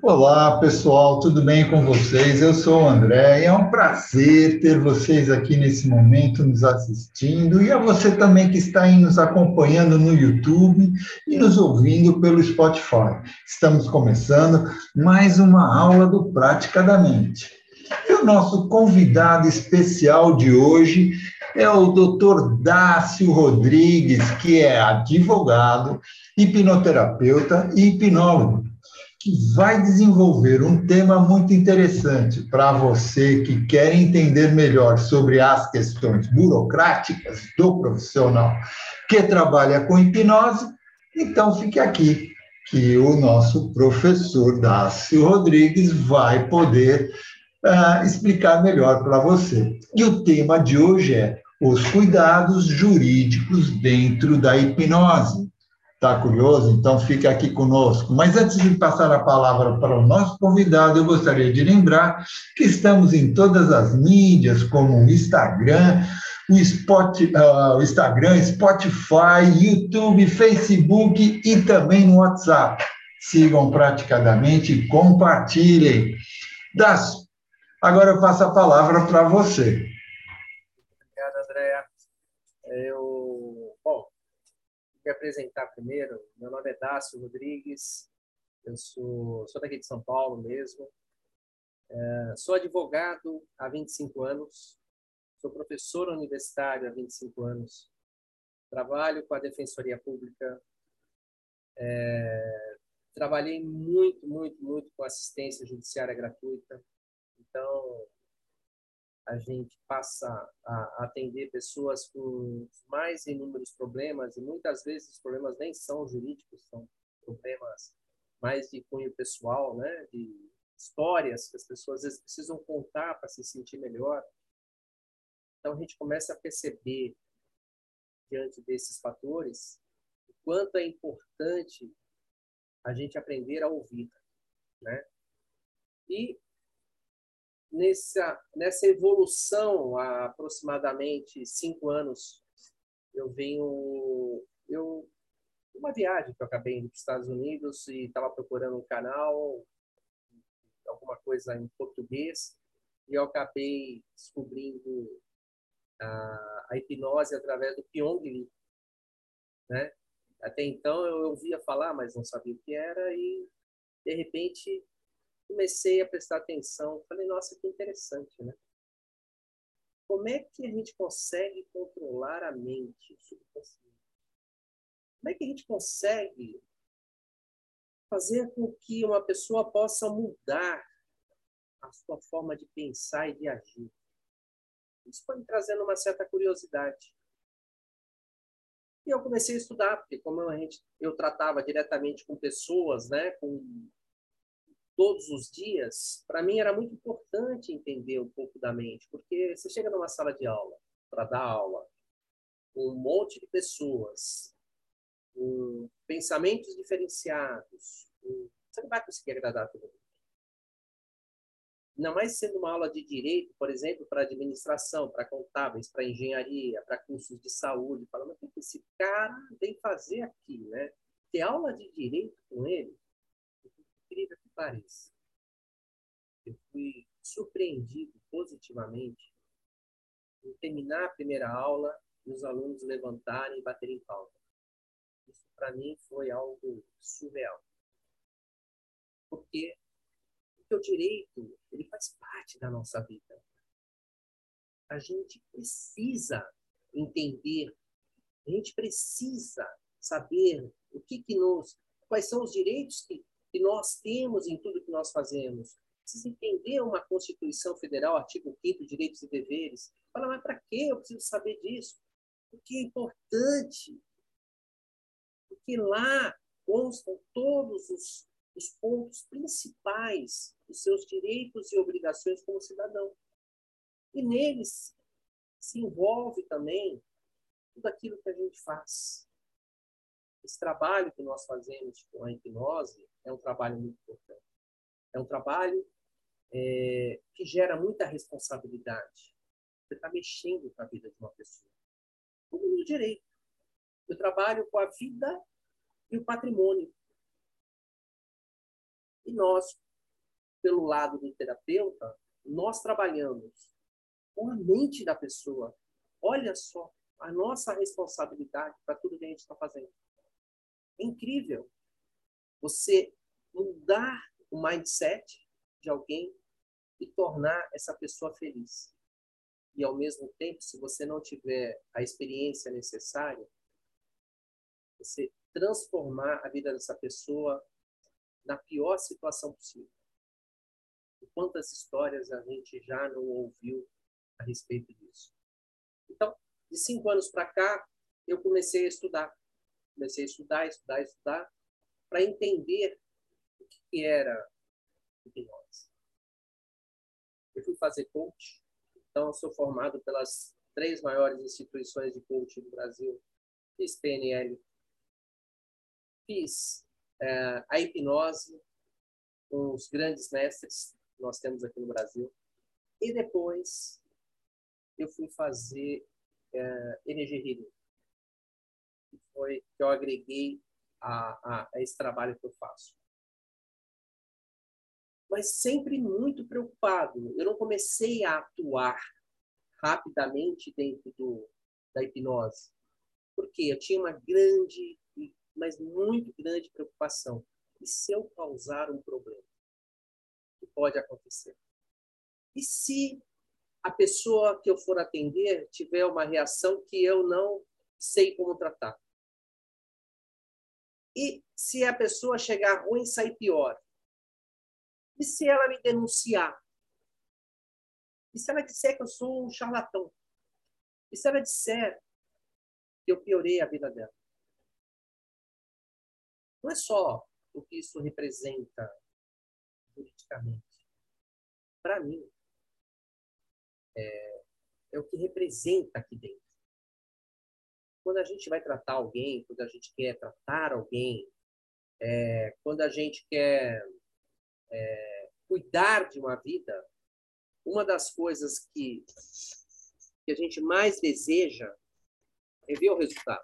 Olá, pessoal, tudo bem com vocês? Eu sou o André e é um prazer ter vocês aqui nesse momento nos assistindo e a você também que está aí nos acompanhando no YouTube e nos ouvindo pelo Spotify. Estamos começando mais uma aula do Prática da Mente. E o nosso convidado especial de hoje é o Dr. Dácio Rodrigues, que é advogado, hipnoterapeuta e hipnólogo que vai desenvolver um tema muito interessante para você que quer entender melhor sobre as questões burocráticas do profissional que trabalha com hipnose. Então, fique aqui, que o nosso professor Dácio Rodrigues vai poder uh, explicar melhor para você. E o tema de hoje é os cuidados jurídicos dentro da hipnose. Está curioso? Então fica aqui conosco. Mas antes de passar a palavra para o nosso convidado, eu gostaria de lembrar que estamos em todas as mídias, como o Instagram, o, Spot, uh, o Instagram, Spotify, YouTube, Facebook e também no WhatsApp. Sigam praticadamente e compartilhem. Das... Agora eu passo a palavra para você. Obrigado, Andréa. Eu me apresentar primeiro. Meu nome é Dácio Rodrigues, eu sou, sou daqui de São Paulo mesmo. É, sou advogado há 25 anos, sou professor universitário há 25 anos, trabalho com a Defensoria Pública, é, trabalhei muito, muito, muito com assistência judiciária gratuita. Então, a gente passa a atender pessoas com mais inúmeros problemas e muitas vezes os problemas nem são jurídicos, são problemas mais de cunho pessoal, né? De histórias que as pessoas às vezes precisam contar para se sentir melhor. Então a gente começa a perceber diante desses fatores o quanto é importante a gente aprender a ouvir, né? E nessa, nessa evolução, há aproximadamente cinco anos, eu venho. Eu, uma viagem que eu acabei indo para os Estados Unidos e estava procurando um canal, alguma coisa em português, e eu acabei descobrindo a, a hipnose através do Pyong Lee. Né? Até então eu ouvia falar, mas não sabia o que era, e de repente comecei a prestar atenção, falei, nossa, que interessante, né? Como é que a gente consegue controlar a mente? Como é que a gente consegue fazer com que uma pessoa possa mudar a sua forma de pensar e de agir? Isso foi me trazendo uma certa curiosidade. E eu comecei a estudar, porque como a gente, eu tratava diretamente com pessoas, né, com todos os dias, para mim era muito importante entender um pouco da mente, porque você chega numa sala de aula para dar aula, um monte de pessoas, com pensamentos diferenciados, você não vai conseguir agradar todo mundo. Ainda mais sendo uma aula de direito, por exemplo, para administração, para contábeis, para engenharia, para cursos de saúde, falando o que esse cara vem fazer aqui, né? Ter aula de direito com ele, incrível que pareça, eu fui surpreendido positivamente em terminar a primeira aula e os alunos levantarem e baterem palma. Isso, para mim, foi algo surreal. Porque, porque o direito ele faz parte da nossa vida. A gente precisa entender, a gente precisa saber o que, que nos, quais são os direitos que que nós temos em tudo que nós fazemos. Precisa entender uma Constituição Federal, artigo 5 direitos e deveres. Fala, mas para que eu preciso saber disso? Porque é importante. Porque lá constam todos os, os pontos principais dos seus direitos e obrigações como cidadão. E neles se envolve também tudo aquilo que a gente faz. Esse trabalho que nós fazemos com a hipnose é um trabalho muito importante. É um trabalho é, que gera muita responsabilidade. Você está mexendo com a vida de uma pessoa. Como no direito. Eu trabalho com a vida e o patrimônio. E nós, pelo lado do terapeuta, nós trabalhamos com a mente da pessoa. Olha só a nossa responsabilidade para tudo que a gente está fazendo. É incrível você mudar o mindset de alguém e tornar essa pessoa feliz. E ao mesmo tempo, se você não tiver a experiência necessária, você transformar a vida dessa pessoa na pior situação possível. E quantas histórias a gente já não ouviu a respeito disso? Então, de cinco anos para cá, eu comecei a estudar. Comecei a estudar, estudar, estudar, para entender o que era hipnose. Eu fui fazer coach, então eu sou formado pelas três maiores instituições de coaching do Brasil. Fiz PNL, fiz é, a hipnose com os grandes mestres que nós temos aqui no Brasil. E depois eu fui fazer é, Energy Healing, que foi que eu agreguei a, a, a esse trabalho que eu faço. Mas sempre muito preocupado. Eu não comecei a atuar rapidamente dentro do, da hipnose, porque eu tinha uma grande mas muito grande preocupação. E se eu causar um problema? O que pode acontecer? E se a pessoa que eu for atender tiver uma reação que eu não sei como tratar? E se a pessoa chegar ruim, sair pior? E se ela me denunciar? E se ela disser que eu sou um charlatão? E se ela disser que eu piorei a vida dela? Não é só o que isso representa politicamente. Para mim, é, é o que representa aqui dentro. Quando a gente vai tratar alguém, quando a gente quer tratar alguém, é, quando a gente quer é, cuidar de uma vida, uma das coisas que, que a gente mais deseja é ver o resultado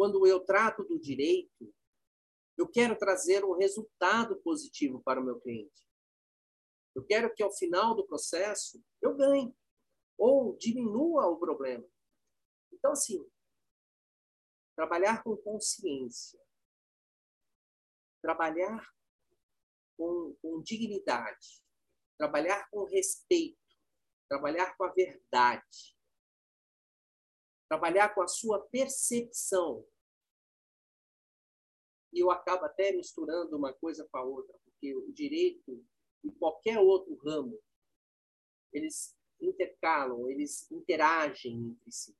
quando eu trato do direito, eu quero trazer um resultado positivo para o meu cliente. Eu quero que ao final do processo eu ganhe ou diminua o problema. Então, assim, trabalhar com consciência, trabalhar com, com dignidade, trabalhar com respeito, trabalhar com a verdade, trabalhar com a sua percepção. E eu acabo até misturando uma coisa com a outra, porque o direito e qualquer outro ramo, eles intercalam, eles interagem entre si.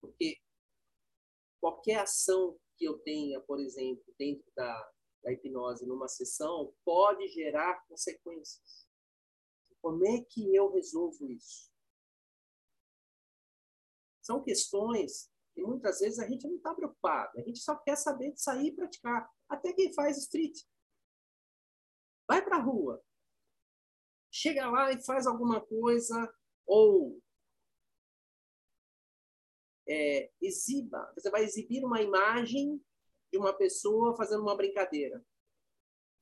Porque qualquer ação que eu tenha, por exemplo, dentro da, da hipnose numa sessão, pode gerar consequências. Como é que eu resolvo isso? São questões que muitas vezes a gente não está preocupado, a gente só quer saber de sair e praticar. Até quem faz street. Vai para a rua, chega lá e faz alguma coisa, ou é, exiba. Você vai exibir uma imagem de uma pessoa fazendo uma brincadeira.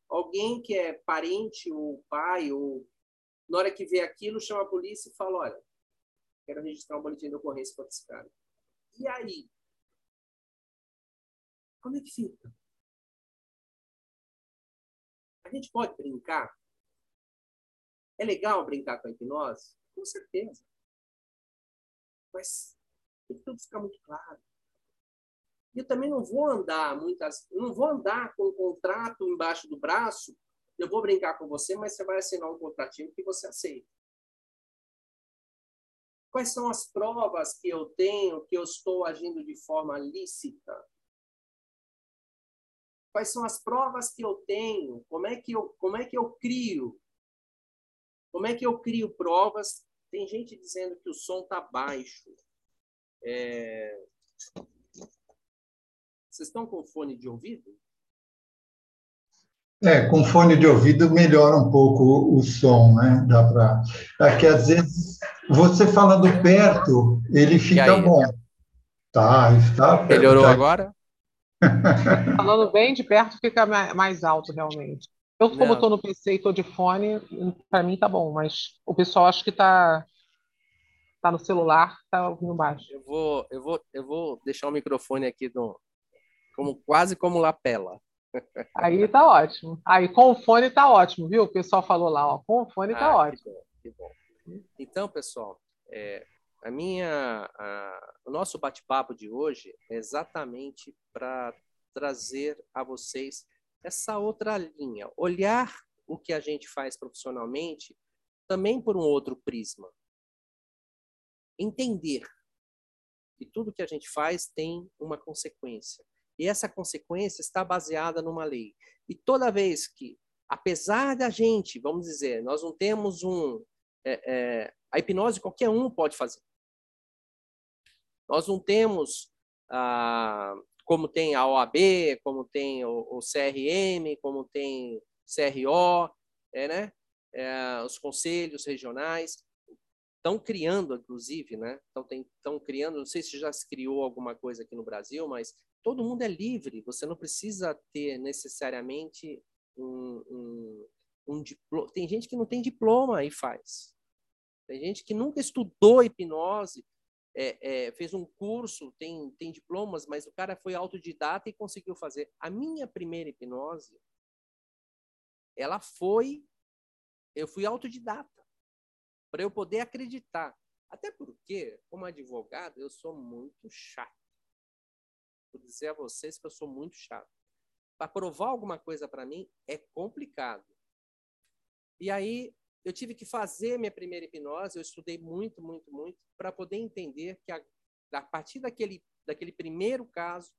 Alguém que é parente ou pai, ou na hora que vê aquilo, chama a polícia e fala: olha, quero registrar um boletim de ocorrência contra esse cara. E aí? Como é que fica? A gente pode brincar? É legal brincar com a hipnose? Com certeza. Mas tem que tudo ficar muito claro. Eu também não vou andar muitas, não vou andar com um contrato embaixo do braço. Eu vou brincar com você, mas você vai assinar um contratinho que você aceita. Quais são as provas que eu tenho que eu estou agindo de forma lícita? Quais são as provas que eu tenho? Como é que eu, como é que eu crio? Como é que eu crio provas? Tem gente dizendo que o som está baixo. É... Vocês estão com fone de ouvido? É, com fone de ouvido melhora um pouco o som, né? Dá para. Aqui às vezes você falando perto, ele fica bom. Tá, está. Melhorou tá... agora? Falando bem de perto fica mais alto, realmente. Eu, como estou no PC e estou de fone, para mim tá bom, mas o pessoal acho que tá, tá no celular, tá ouvindo baixo. Eu vou, eu vou, eu vou deixar o microfone aqui no, como, quase como lapela. Aí tá ótimo. Aí com o fone tá ótimo, viu? O pessoal falou lá, ó, com o fone tá ah, ótimo. Que bom, que bom. Então, pessoal, é, a minha, a, o nosso bate-papo de hoje é exatamente para trazer a vocês essa outra linha, olhar o que a gente faz profissionalmente também por um outro prisma. Entender que tudo que a gente faz tem uma consequência. E essa consequência está baseada numa lei. E toda vez que, apesar da gente, vamos dizer, nós não temos um. É, é, a hipnose qualquer um pode fazer. Nós não temos, ah, como tem a OAB, como tem o, o CRM, como tem CRO, é, né? É, os conselhos regionais estão criando, inclusive, né? Estão criando, não sei se já se criou alguma coisa aqui no Brasil, mas todo mundo é livre. Você não precisa ter necessariamente um, um, um diploma. Tem gente que não tem diploma e faz. Tem gente que nunca estudou hipnose, é, é, fez um curso, tem, tem diplomas, mas o cara foi autodidata e conseguiu fazer. A minha primeira hipnose, ela foi, eu fui autodidata, para eu poder acreditar. Até porque, como advogado, eu sou muito chato. Vou dizer a vocês que eu sou muito chato. Para provar alguma coisa para mim é complicado. E aí eu tive que fazer minha primeira hipnose, eu estudei muito, muito, muito, para poder entender que a, a partir daquele, daquele primeiro caso,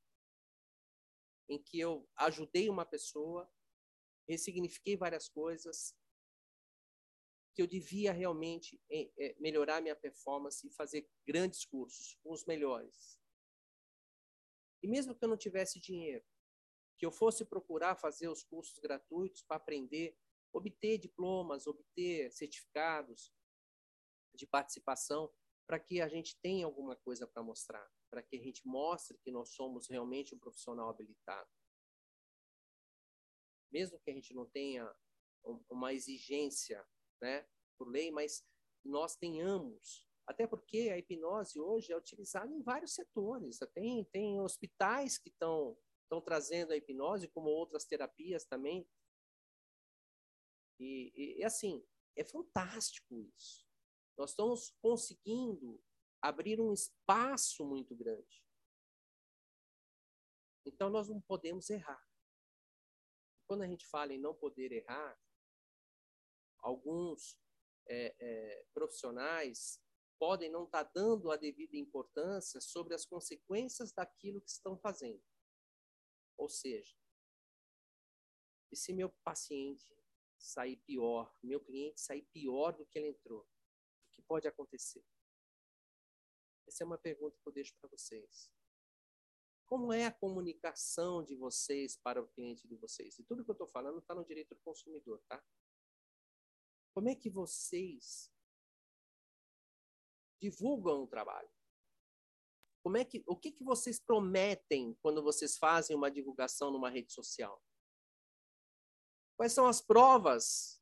em que eu ajudei uma pessoa, ressignifiquei várias coisas, que eu devia realmente é, é, melhorar minha performance e fazer grandes cursos os melhores. E mesmo que eu não tivesse dinheiro, que eu fosse procurar fazer os cursos gratuitos para aprender obter diplomas, obter certificados de participação, para que a gente tenha alguma coisa para mostrar, para que a gente mostre que nós somos realmente um profissional habilitado. Mesmo que a gente não tenha uma exigência, né, por lei, mas nós tenhamos até porque a hipnose hoje é utilizada em vários setores. Tem, tem hospitais que estão trazendo a hipnose, como outras terapias também, e, e, e assim, é fantástico isso. Nós estamos conseguindo abrir um espaço muito grande. Então, nós não podemos errar. Quando a gente fala em não poder errar, alguns é, é, profissionais podem não estar dando a devida importância sobre as consequências daquilo que estão fazendo. Ou seja, e se meu paciente sair pior, meu cliente sair pior do que ele entrou, o que pode acontecer? Essa é uma pergunta que eu deixo para vocês. Como é a comunicação de vocês para o cliente de vocês? E tudo que eu estou falando está no direito do consumidor, tá? Como é que vocês divulgam o trabalho? Como é que, o que, que vocês prometem quando vocês fazem uma divulgação numa rede social? Quais são as provas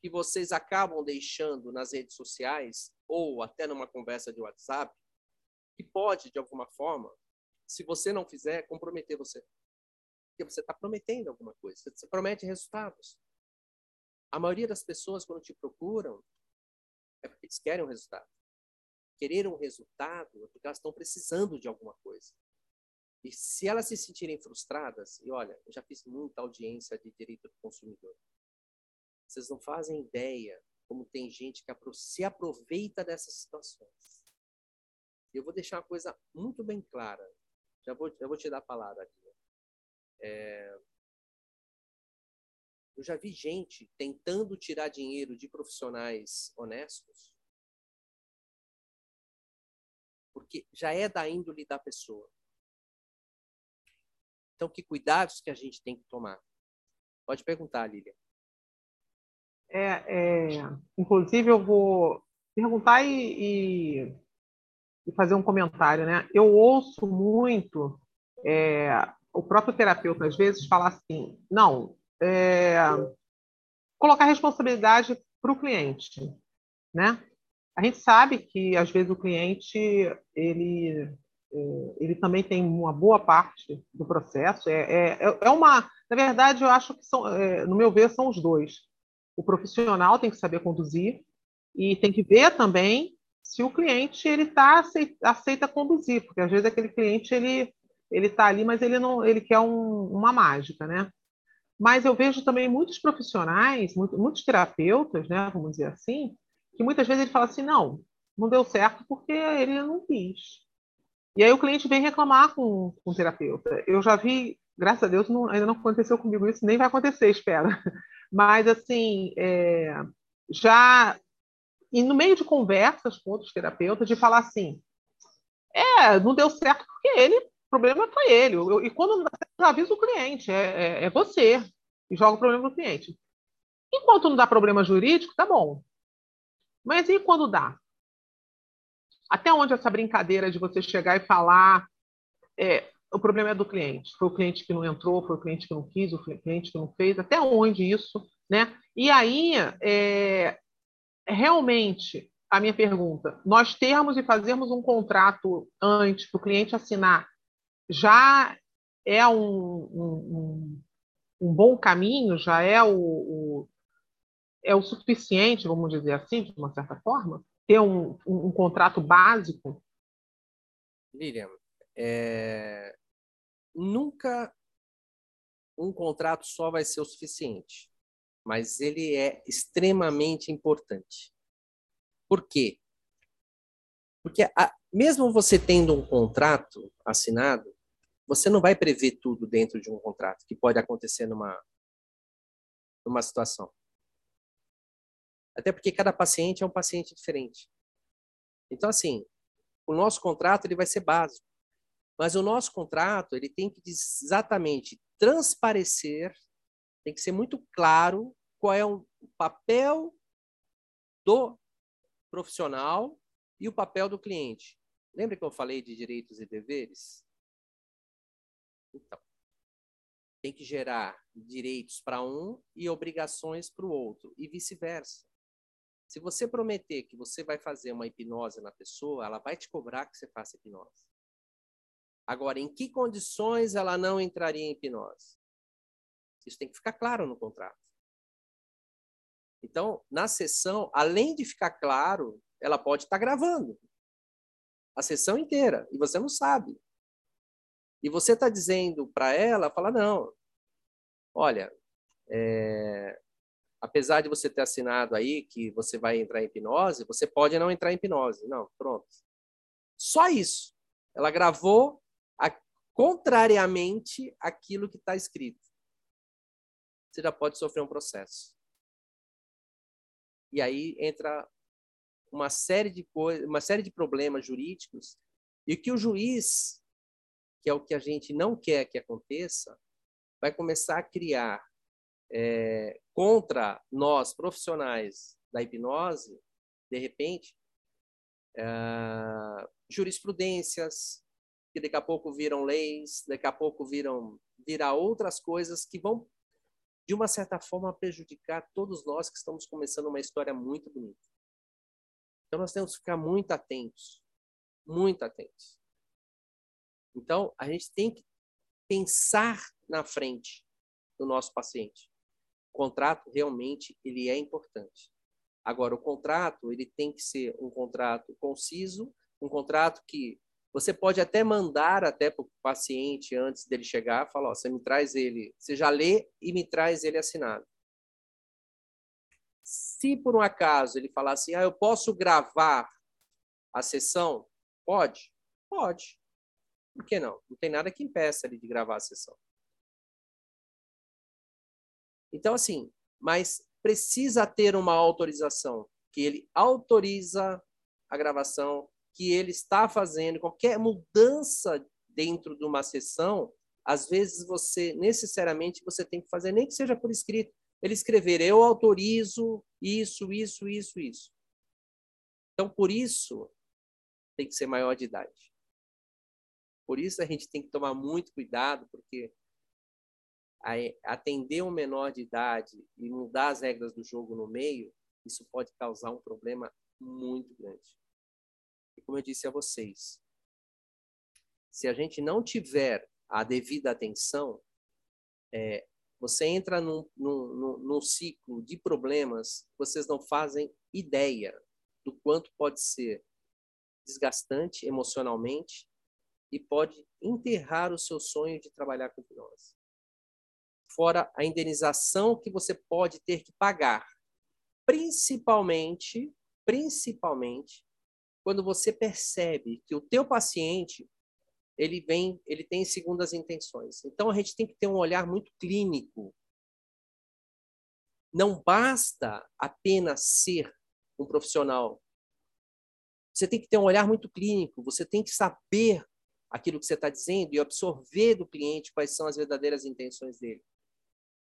que vocês acabam deixando nas redes sociais ou até numa conversa de WhatsApp que pode, de alguma forma, se você não fizer, comprometer você? Porque você está prometendo alguma coisa, você promete resultados. A maioria das pessoas, quando te procuram, é porque eles querem um resultado. Querer um resultado é porque elas estão precisando de alguma coisa. E se elas se sentirem frustradas, e olha, eu já fiz muita audiência de direito do consumidor. Vocês não fazem ideia como tem gente que se aproveita dessas situações. Eu vou deixar uma coisa muito bem clara. Já vou, já vou te dar a palavra aqui. É... Eu já vi gente tentando tirar dinheiro de profissionais honestos, porque já é da índole da pessoa. Então, que cuidados que a gente tem que tomar? Pode perguntar, Lília. É, é, inclusive, eu vou perguntar e, e, fazer um comentário. Né? Eu ouço muito é, o próprio terapeuta, às vezes, fala assim: não, é, colocar responsabilidade para o cliente, né? A gente sabe que, às vezes, o cliente, ele, é, ele também tem uma boa parte do processo. É, é, é uma, na verdade, eu acho que são, é, no meu ver, são os dois. O profissional tem que saber conduzir e tem que ver também se o cliente ele tá aceita, aceita conduzir, porque às vezes aquele cliente ele ele está ali, mas ele não ele quer um, uma mágica, né? Mas eu vejo também muitos profissionais, muitos, terapeutas, né, vamos dizer assim, que muitas vezes ele fala assim, não, não deu certo porque ele não quis. E aí o cliente vem reclamar com, com o terapeuta. Eu já vi, graças a Deus, não, ainda não aconteceu comigo isso, nem vai acontecer, espero. Mas, assim, é, já e no meio de conversas com outros terapeutas, de falar assim, é, não deu certo porque ele, problema foi ele. e quando avisa o cliente, é, é, é você, e joga o problema no cliente. Enquanto não dá problema jurídico, tá bom. Mas e quando dá? Até onde essa brincadeira de você chegar e falar é, o problema é do cliente? Foi o cliente que não entrou, foi o cliente que não quis, o cliente que não fez, até onde isso, né? E aí, é, realmente, a minha pergunta, nós termos e fazermos um contrato antes para o cliente assinar, já é um, um, um bom caminho, já é o, o, é o suficiente, vamos dizer assim, de uma certa forma? Ter um, um, um contrato básico? Lilian, é... nunca um contrato só vai ser o suficiente mas ele é extremamente importante. Por quê? Porque a, mesmo você tendo um contrato assinado, você não vai prever tudo dentro de um contrato que pode acontecer numa numa situação. Até porque cada paciente é um paciente diferente. Então assim, o nosso contrato ele vai ser básico, mas o nosso contrato ele tem que exatamente transparecer tem que ser muito claro qual é o papel do profissional e o papel do cliente. Lembra que eu falei de direitos e deveres? Então, tem que gerar direitos para um e obrigações para o outro, e vice-versa. Se você prometer que você vai fazer uma hipnose na pessoa, ela vai te cobrar que você faça hipnose. Agora, em que condições ela não entraria em hipnose? Isso tem que ficar claro no contrato. Então, na sessão, além de ficar claro, ela pode estar gravando a sessão inteira e você não sabe. E você está dizendo para ela, fala não, olha, é, apesar de você ter assinado aí que você vai entrar em hipnose, você pode não entrar em hipnose. Não, pronto. Só isso. Ela gravou a, contrariamente aquilo que está escrito você já pode sofrer um processo. E aí entra uma série de coisas, uma série de problemas jurídicos e que o juiz, que é o que a gente não quer que aconteça, vai começar a criar é, contra nós profissionais da hipnose, de repente, é, jurisprudências que daqui a pouco viram leis, daqui a pouco viram virar outras coisas que vão de uma certa forma, prejudicar todos nós que estamos começando uma história muito bonita. Então, nós temos que ficar muito atentos, muito atentos. Então, a gente tem que pensar na frente do nosso paciente. O contrato realmente ele é importante. Agora, o contrato ele tem que ser um contrato conciso, um contrato que você pode até mandar até para o paciente antes dele chegar, falar, ó, você me traz ele, você já lê e me traz ele assinado. Se por um acaso ele falar assim, ah, eu posso gravar a sessão, pode, pode. Por que não? Não tem nada que impeça ele de gravar a sessão. Então assim, mas precisa ter uma autorização que ele autoriza a gravação que ele está fazendo, qualquer mudança dentro de uma sessão, às vezes você necessariamente você tem que fazer, nem que seja por escrito, ele escrever eu autorizo isso, isso, isso, isso. Então, por isso, tem que ser maior de idade. Por isso a gente tem que tomar muito cuidado, porque atender um menor de idade e mudar as regras do jogo no meio, isso pode causar um problema muito grande. E como eu disse a vocês, se a gente não tiver a devida atenção, é, você entra num, num, num, ciclo de problemas vocês não fazem ideia do quanto pode ser desgastante emocionalmente e pode enterrar o seu sonho de trabalhar com hipnose. Fora a indenização que você pode ter que pagar, principalmente, principalmente quando você percebe que o teu paciente ele vem, ele tem segundas intenções. Então a gente tem que ter um olhar muito clínico. Não basta apenas ser um profissional. Você tem que ter um olhar muito clínico, você tem que saber aquilo que você está dizendo e absorver do cliente quais são as verdadeiras intenções dele.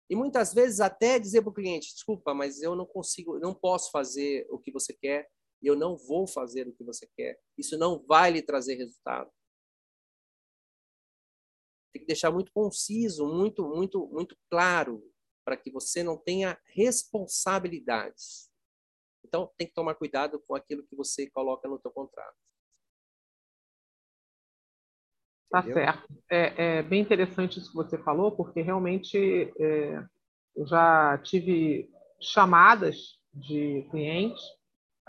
E muitas vezes até dizer para o cliente, desculpa, mas eu não consigo, não posso fazer o que você quer, eu não vou fazer o que você quer. Isso não vai lhe trazer resultado. Tem que deixar muito conciso, muito, muito, muito claro, para que você não tenha responsabilidades. Então, tem que tomar cuidado com aquilo que você coloca no teu contrato. Tá certo. É, é, bem interessante isso que você falou, porque realmente é, eu já tive chamadas de clientes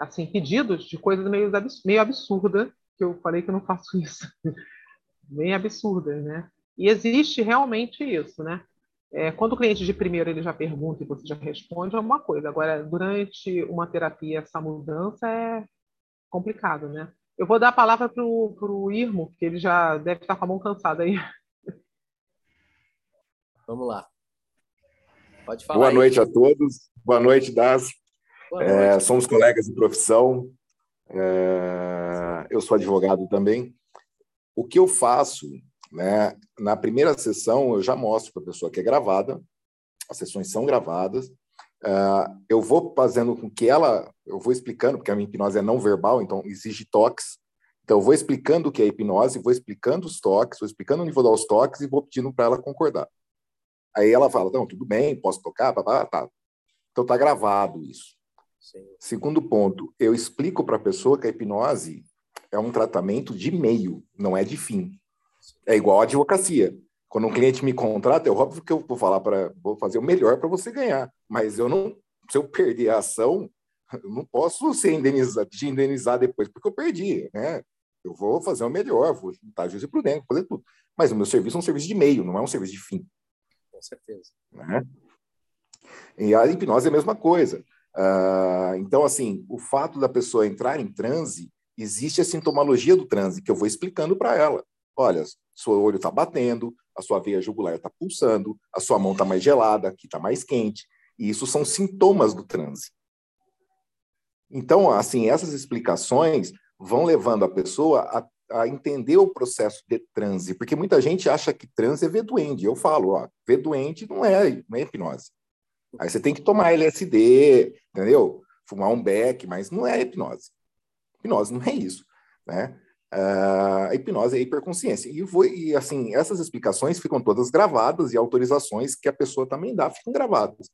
assim, pedidos de coisas meio, meio absurda, que eu falei que eu não faço isso. Bem absurdas, né? E existe realmente isso, né? É, quando o cliente de primeiro ele já pergunta e você já responde, é uma coisa. Agora, durante uma terapia, essa mudança é complicado, né? Eu vou dar a palavra para o Irmo, que ele já deve estar com a mão cansada aí. Vamos lá. Pode falar. Boa aí. noite a todos. Boa noite, Das. É, somos colegas de profissão. É, eu sou advogado também. O que eu faço, né, na primeira sessão, eu já mostro para a pessoa que é gravada, as sessões são gravadas. É, eu vou fazendo com que ela, eu vou explicando, porque a minha hipnose é não verbal, então exige toques. Então, eu vou explicando o que é hipnose, vou explicando os toques, vou explicando o nível dos toques e vou pedindo para ela concordar. Aí ela fala: não, tudo bem, posso tocar, tá. Então, está gravado isso. Sim. Segundo ponto, eu explico para a pessoa que a hipnose é um tratamento de meio, não é de fim. É igual a advocacia. Quando um cliente me contrata, é óbvio que eu vou falar para vou fazer o melhor para você ganhar, mas eu não, se eu perder a ação, eu não posso ser indenizar, te indenizar depois porque eu perdi, né? Eu vou fazer o melhor, vou juntar juízo e prudência, fazer tudo. Mas o meu serviço é um serviço de meio, não é um serviço de fim. Com certeza. Né? E a hipnose é a mesma coisa. Uh, então, assim, o fato da pessoa entrar em transe, existe a sintomologia do transe, que eu vou explicando para ela. Olha, seu olho está batendo, a sua veia jugular está pulsando, a sua mão está mais gelada, aqui está mais quente. E isso são sintomas do transe. Então, assim, essas explicações vão levando a pessoa a, a, entender o processo de transe, porque muita gente acha que transe é ver doente. Eu falo, ó, ver doente não é, não é hipnose. Aí você tem que tomar LSD, entendeu? Fumar um beck, mas não é hipnose. Hipnose não é isso, né? A hipnose é hiperconsciência. E, vou, e, assim, essas explicações ficam todas gravadas e autorizações que a pessoa também dá ficam gravadas.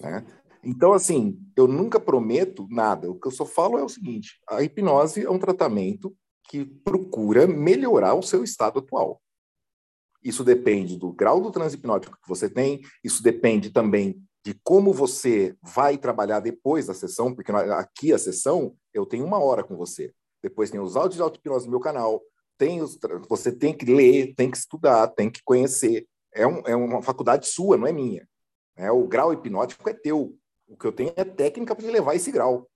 Né? Então, assim, eu nunca prometo nada. O que eu só falo é o seguinte: a hipnose é um tratamento que procura melhorar o seu estado atual. Isso depende do grau do transe hipnótico que você tem, isso depende também de como você vai trabalhar depois da sessão, porque aqui a sessão eu tenho uma hora com você. Depois tem os áudios de auto-hipnose no meu canal, tem os, você tem que ler, tem que estudar, tem que conhecer. É, um, é uma faculdade sua, não é minha. É, o grau hipnótico é teu. O que eu tenho é técnica para levar esse grau.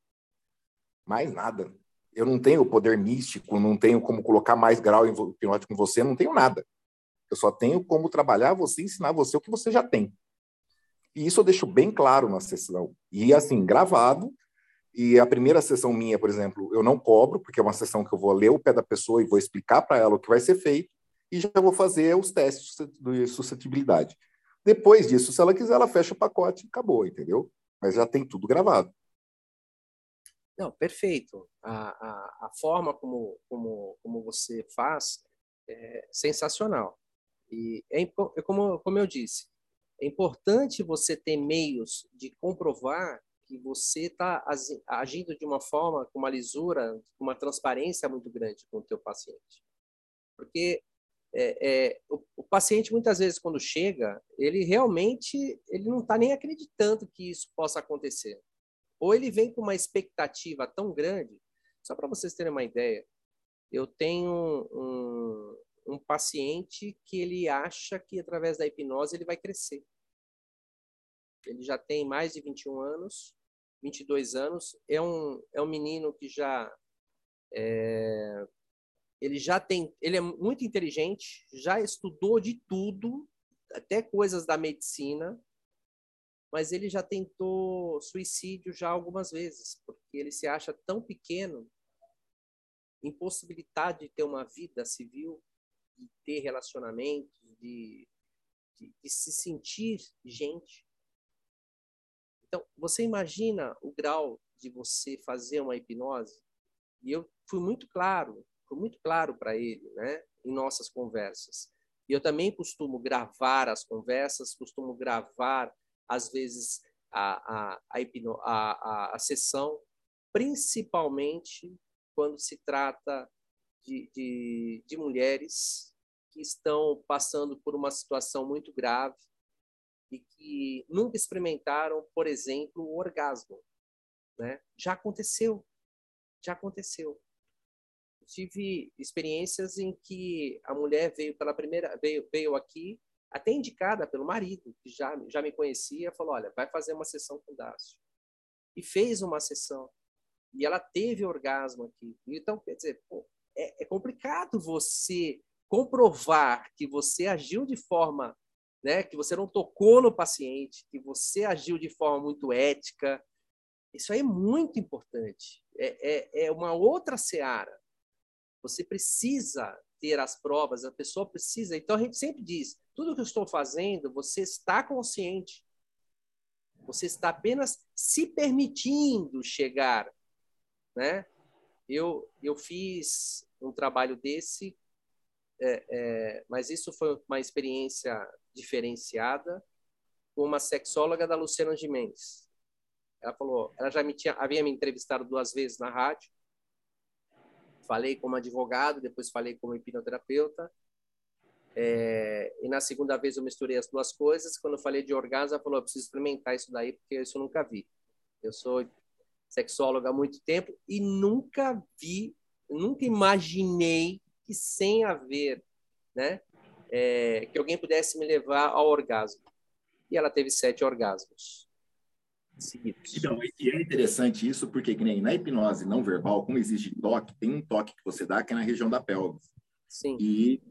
Mais nada. Eu não tenho poder místico, não tenho como colocar mais grau hipnótico em você, não tenho nada. Eu só tenho como trabalhar você, ensinar você o que você já tem. E isso eu deixo bem claro na sessão. E assim, gravado. E a primeira sessão minha, por exemplo, eu não cobro, porque é uma sessão que eu vou ler o pé da pessoa e vou explicar para ela o que vai ser feito. E já vou fazer os testes de suscetibilidade. Depois disso, se ela quiser, ela fecha o pacote e acabou, entendeu? Mas já tem tudo gravado. Não, perfeito. A, a, a forma como, como, como você faz é sensacional. E é, é como, como eu disse, é importante você ter meios de comprovar que você está agindo de uma forma, com uma lisura, com uma transparência muito grande com o teu paciente. Porque é, é, o, o, paciente, muitas vezes, quando chega, ele realmente ele não está nem acreditando que isso possa acontecer. Ou ele vem com uma expectativa tão grande. Só para vocês terem uma ideia, eu tenho um, um paciente que ele acha que através da hipnose ele vai crescer. Ele já tem mais de 21 anos, 22 anos. É um, é um menino que já é, ele já tem, ele é muito inteligente, já estudou de tudo, até coisas da medicina, mas ele já tentou suicídio já algumas vezes, porque ele se acha tão pequeno, impossibilitado de ter uma vida civil, de ter relacionamentos, de, de, de se sentir gente. Então, você imagina o grau de você fazer uma hipnose? E eu fui muito claro, fui muito claro para ele, né, em nossas conversas. E eu também costumo gravar as conversas, costumo gravar, às vezes, a, a, a, hipno, a, a, a sessão, principalmente quando se trata de, de, de mulheres que estão passando por uma situação muito grave e que nunca experimentaram, por exemplo, o orgasmo. Né? Já aconteceu, já aconteceu. Tive experiências em que a mulher veio pela primeira veio, veio aqui até indicada pelo marido que já já me conhecia, falou, olha, vai fazer uma sessão com o Dácio. E fez uma sessão e ela teve orgasmo aqui. Então, quer dizer, pô, é, é complicado você comprovar que você agiu de forma, né, que você não tocou no paciente, que você agiu de forma muito ética, isso aí é muito importante. É, é, é uma outra seara. Você precisa ter as provas, a pessoa precisa. Então a gente sempre diz: tudo que eu estou fazendo, você está consciente. Você está apenas se permitindo chegar, né? Eu eu fiz um trabalho desse é, é, mas isso foi uma experiência diferenciada com uma sexóloga da Luciana Gimenez. Ela falou, ela já me tinha, havia me entrevistado duas vezes na rádio. Falei como advogado, depois falei como hipnoterapeuta. É, e na segunda vez eu misturei as duas coisas. Quando eu falei de orgasmo, ela falou: preciso experimentar isso daí, porque isso eu nunca vi. Eu sou sexóloga há muito tempo e nunca vi, nunca imaginei que sem haver, né, é, que alguém pudesse me levar ao orgasmo. E ela teve sete orgasmos seguidos. Então, e é interessante isso porque que nem na hipnose não verbal, como existe toque, tem um toque que você dá que é na região da pelvis. Sim. E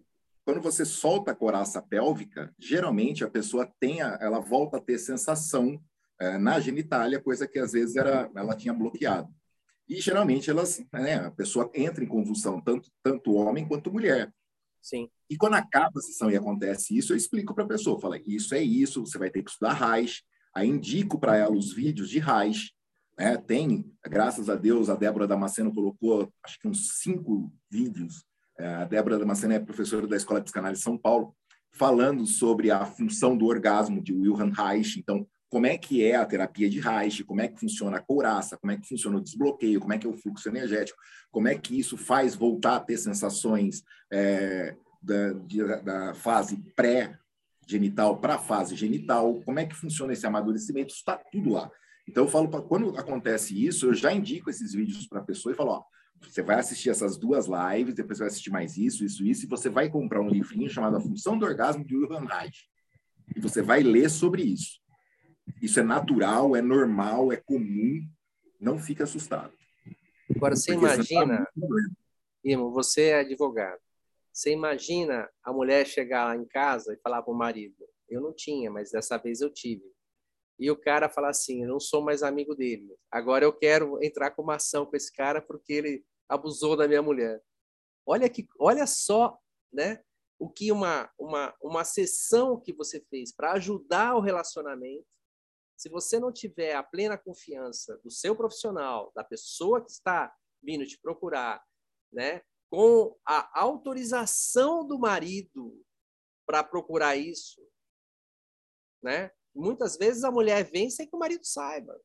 quando você solta a coraça pélvica, geralmente a pessoa tem, a, ela volta a ter sensação é, na genitália, coisa que às vezes era, ela tinha bloqueado. E geralmente elas, né, a pessoa entra em convulsão, tanto, tanto homem quanto mulher. Sim. E quando acaba a sessão e acontece isso, eu explico para a pessoa, falo, isso é isso, você vai ter que estudar Reich. Aí indico para ela os vídeos de Reich. Né? Tem, graças a Deus, a Débora Damasceno colocou, acho que uns cinco vídeos. É, a Débora Damasceno é professora da Escola de Psicanálise de São Paulo, falando sobre a função do orgasmo de Wilhelm Reich. Então, como é que é a terapia de Reich, como é que funciona a couraça, como é que funciona o desbloqueio, como é que é o fluxo energético, como é que isso faz voltar a ter sensações é, da, de, da fase pré-genital para a fase genital, como é que funciona esse amadurecimento, está tudo lá. Então, eu falo, pra, quando acontece isso, eu já indico esses vídeos para a pessoa e falo, ó, você vai assistir essas duas lives, depois vai assistir mais isso, isso, isso, e você vai comprar um livrinho chamado A Função do Orgasmo de Wilhelm Reich. E você vai ler sobre isso. Isso é natural, é normal, é comum. Não fique assustado. Agora, você Porque imagina, Imo, você é advogado. Você imagina a mulher chegar lá em casa e falar para o marido: Eu não tinha, mas dessa vez eu tive. E o cara falar assim: Eu não sou mais amigo dele. Agora eu quero entrar com uma ação com esse cara porque ele abusou da minha mulher. Olha que, olha só, né? O que uma uma uma sessão que você fez para ajudar o relacionamento se você não tiver a plena confiança do seu profissional, da pessoa que está vindo te procurar, né? com a autorização do marido para procurar isso, né? Muitas vezes a mulher vem sem que o marido saiba.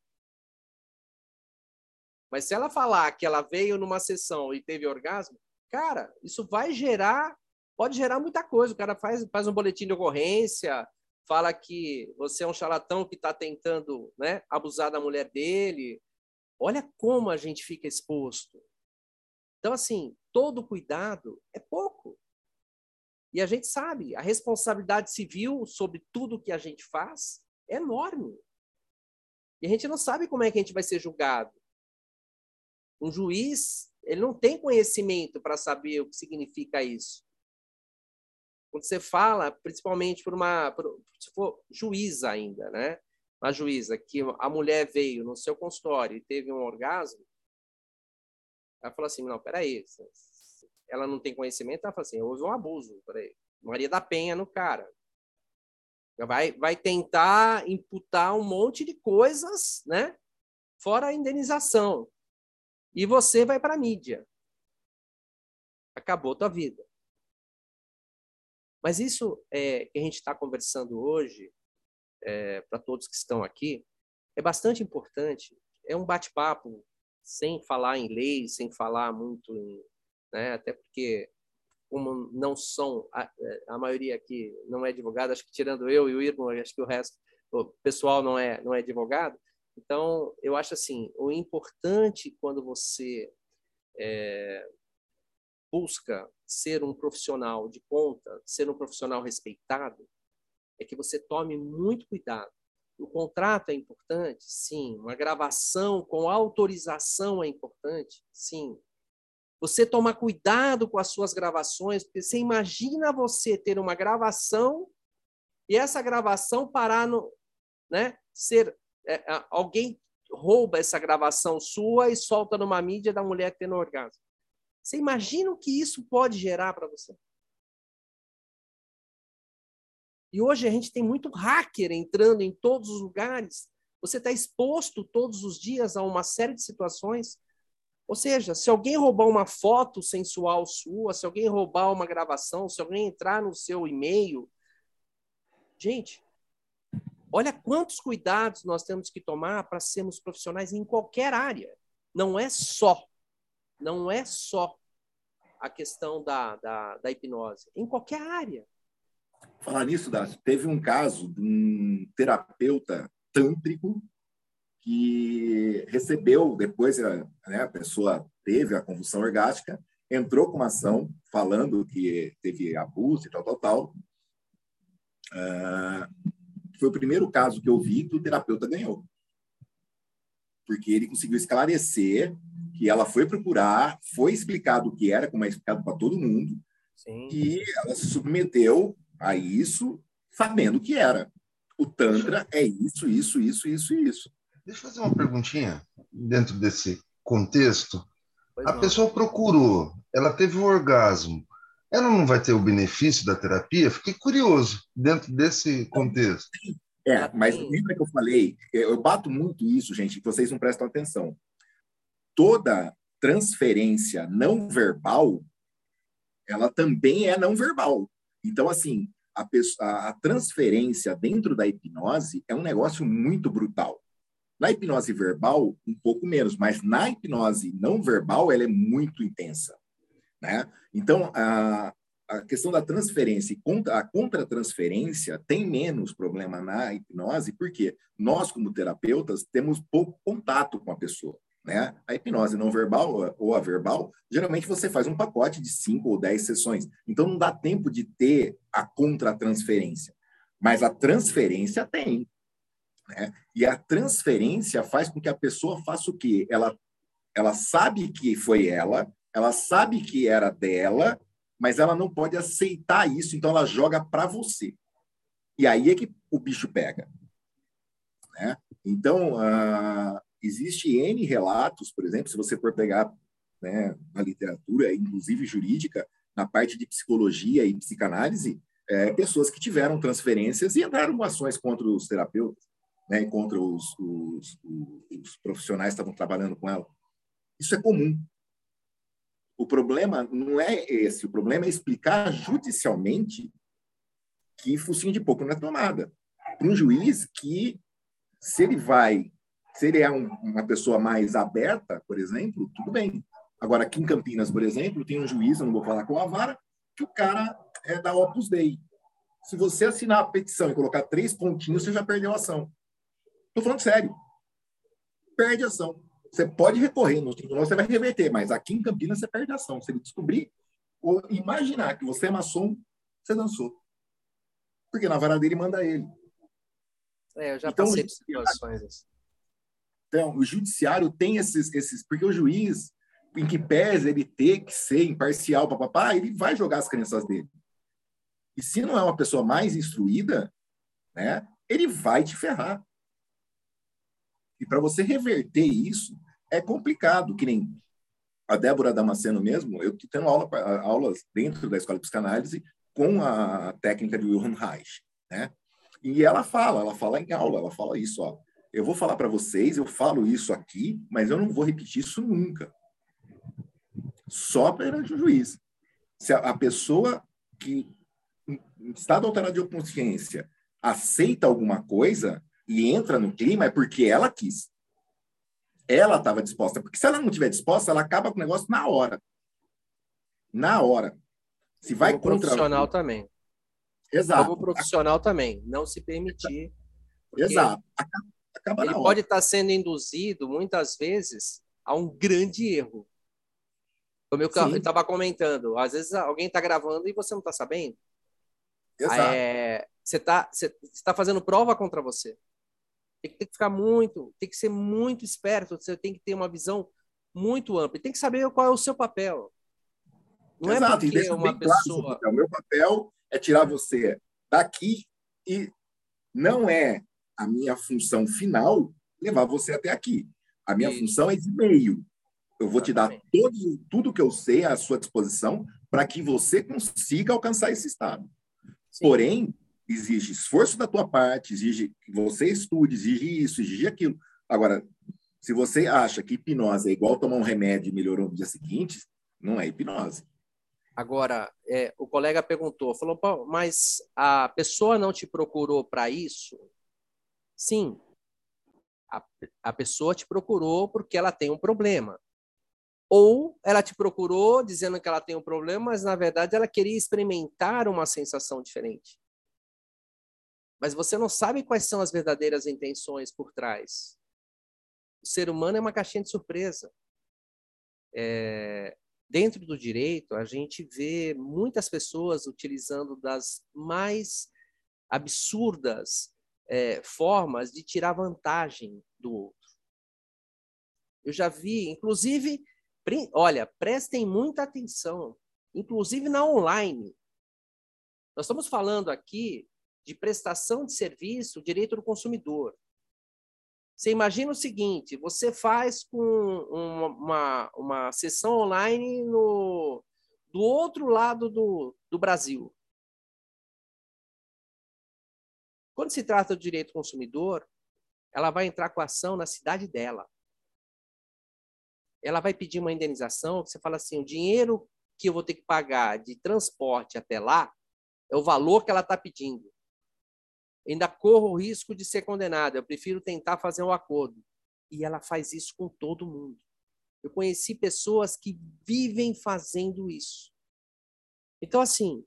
Mas se ela falar que ela veio numa sessão e teve orgasmo, cara, isso vai gerar, pode gerar muita coisa. O cara faz, faz um boletim de ocorrência, fala que você é um charlatão que está tentando né, abusar da mulher dele. Olha como a gente fica exposto. Então, assim, todo cuidado é pouco. E a gente sabe, a responsabilidade civil sobre tudo que a gente faz é enorme. E a gente não sabe como é que a gente vai ser julgado. Um juiz, ele não tem conhecimento para saber o que significa isso. Quando você fala, principalmente por uma, por, se for juíza ainda, né? Uma juíza que a mulher veio no seu consultório e teve um orgasmo, ela fala assim, não, peraí, ela não tem conhecimento, ela fala assim, houve um abuso, peraí, Maria da Penha no cara. Vai, vai tentar imputar um monte de coisas, né? Fora a indenização e você vai para a mídia. Acabou tua vida. Mas isso é, que a gente está conversando hoje, é, para todos que estão aqui, é bastante importante. É um bate-papo sem falar em lei, sem falar muito em. Né, até porque, como não são, a, a maioria aqui não é advogado, acho que tirando eu e o Irmão, acho que o resto, o pessoal não é, não é advogado, então, eu acho assim, o importante quando você é, busca ser um profissional de ponta, ser um profissional respeitado, é que você tome muito cuidado. O contrato é importante? Sim. Uma gravação com autorização é importante? Sim. Você tomar cuidado com as suas gravações, porque você imagina você ter uma gravação e essa gravação parar no, né, ser é, alguém rouba essa gravação sua e solta numa mídia da mulher tendo orgasmo. Você imagina o que isso pode gerar para você? E hoje a gente tem muito hacker entrando em todos os lugares. Você está exposto todos os dias a uma série de situações. Ou seja, se alguém roubar uma foto sensual sua, se alguém roubar uma gravação, se alguém entrar no seu e-mail, gente, Olha quantos cuidados nós temos que tomar para sermos profissionais em qualquer área. Não é só, não é só a questão da, da, da hipnose, em qualquer área. Falar nisso, Dácio, teve um caso de um terapeuta tântrico que recebeu, depois né, a pessoa teve a convulsão orgástica, entrou com uma ação falando que teve abuso e tal, tal, tal. Uh, foi o primeiro caso que eu vi que o terapeuta ganhou. Porque ele conseguiu esclarecer que ela foi procurar, foi explicado o que era, como é explicado para todo mundo, Sim. e ela se submeteu a isso sabendo o que era. O Tantra é isso, isso, isso, isso e isso. Deixa eu fazer uma perguntinha dentro desse contexto. Pois a não. pessoa procurou, ela teve um orgasmo, ela não vai ter o benefício da terapia? Fiquei curioso dentro desse contexto. É, mas lembra que eu falei, eu bato muito isso, gente, que vocês não prestam atenção. Toda transferência não verbal, ela também é não verbal. Então, assim, a, pessoa, a transferência dentro da hipnose é um negócio muito brutal. Na hipnose verbal, um pouco menos, mas na hipnose não verbal, ela é muito intensa. Né? Então, a, a questão da transferência e contra, a contratransferência tem menos problema na hipnose, porque nós, como terapeutas, temos pouco contato com a pessoa. Né? A hipnose não verbal ou a verbal, geralmente você faz um pacote de cinco ou dez sessões. Então, não dá tempo de ter a contratransferência. Mas a transferência tem. Né? E a transferência faz com que a pessoa faça o quê? Ela, ela sabe que foi ela, ela sabe que era dela, mas ela não pode aceitar isso, então ela joga para você. E aí é que o bicho pega. Né? Então, uh, existe N relatos, por exemplo, se você for pegar né, na literatura, inclusive jurídica, na parte de psicologia e psicanálise, é, pessoas que tiveram transferências e entraram com ações contra os terapeutas, né, contra os, os, os, profissionais que estavam trabalhando com ela. Isso é comum O problema não é esse, o problema é explicar judicialmente que focinho de pouco não é tomada. Para um juiz que, se ele vai, se ele é um, uma pessoa mais aberta, por exemplo, tudo bem. Agora, aqui em Campinas, por exemplo, tem um juiz, eu não vou falar com a vara, que o cara é da Opus Dei. Se você assinar a petição e colocar três pontinhos, você já perdeu a ação. Estou falando sério. Perde a ação. Você pode recorrer no tribunal, você vai reverter, mas aqui em Campinas você perde a ação. Se ele descobrir ou imaginar que você é maçom, você dançou. Porque na vara dele manda ele. É, eu já então, passei por situações assim. Então, o judiciário tem esses, esses. Porque o juiz, em que pese ele ter que ser imparcial, papapá, ele vai jogar as crenças dele. E se não é uma pessoa mais instruída, né, ele vai te ferrar. E para você reverter isso, é complicado, que nem a Débora Damasceno mesmo, eu estou tendo aula, aulas dentro da escola de psicanálise com a técnica de Wilhelm Reich, né? E ela fala, ela fala em aula, ela fala isso, ó. Eu vou falar para vocês, eu falo isso aqui, mas eu não vou repetir isso nunca. Só perante o juiz. Se a pessoa que em estado alterado de consciência aceita alguma coisa e entra no clima, é porque ela quis. Ela estava disposta. Porque se ela não estiver disposta, ela acaba com o negócio na hora. Na hora. Se vai Como contra... profissional também. Exato. Como profissional também. Não se permitir. Exato. Acaba, ele pode estar sendo induzido, muitas vezes, a um grande erro. Como eu estava comentando, às vezes alguém está gravando e você não está sabendo. Exato. É, você está você tá fazendo prova contra você. Tem que, tem que ficar muito, tem que ser muito esperto, você tem que ter uma visão muito ampla. Tem que saber qual é o seu papel. Não é Exato, é porque e uma pessoa. Claro, o meu papel é tirar você daqui e não é a minha função final levar você até aqui. A minha Isso. função é de meio. Eu vou Exatamente. te dar todo, tudo que eu sei à sua disposição para que você consiga alcançar esse estado. Sim. Porém, exige esforço da tua parte, exige que você estude, exige isso, exige aquilo. Agora, se você acha que hipnose é igual tomar um remédio e melhorou no dia seguinte, não é hipnose. Agora, é, o colega perguntou, falou, mas a pessoa não te procurou para isso? Sim, a, a pessoa te procurou porque ela tem um problema. Ou ela te procurou dizendo que ela tem um problema, mas na verdade ela queria experimentar uma sensação diferente. Mas você não sabe quais são as verdadeiras intenções por trás. O ser humano é uma caixinha de surpresa. É, dentro do direito, a gente vê muitas pessoas utilizando das mais absurdas é, formas de tirar vantagem do outro. Eu já vi, inclusive, olha, prestem muita atenção, inclusive na online. Nós estamos falando aqui de prestação de serviço, direito do consumidor. Você imagina o seguinte: você faz com uma, uma, uma sessão online no, do outro lado do, do Brasil. Quando se trata do direito do consumidor, ela vai entrar com a ação na cidade dela ela vai pedir uma indenização, você fala assim, o dinheiro que eu vou ter que pagar de transporte até lá é o valor que ela está pedindo. Ainda corro o risco de ser condenada, eu prefiro tentar fazer um acordo. E ela faz isso com todo mundo. Eu conheci pessoas que vivem fazendo isso. Então, assim,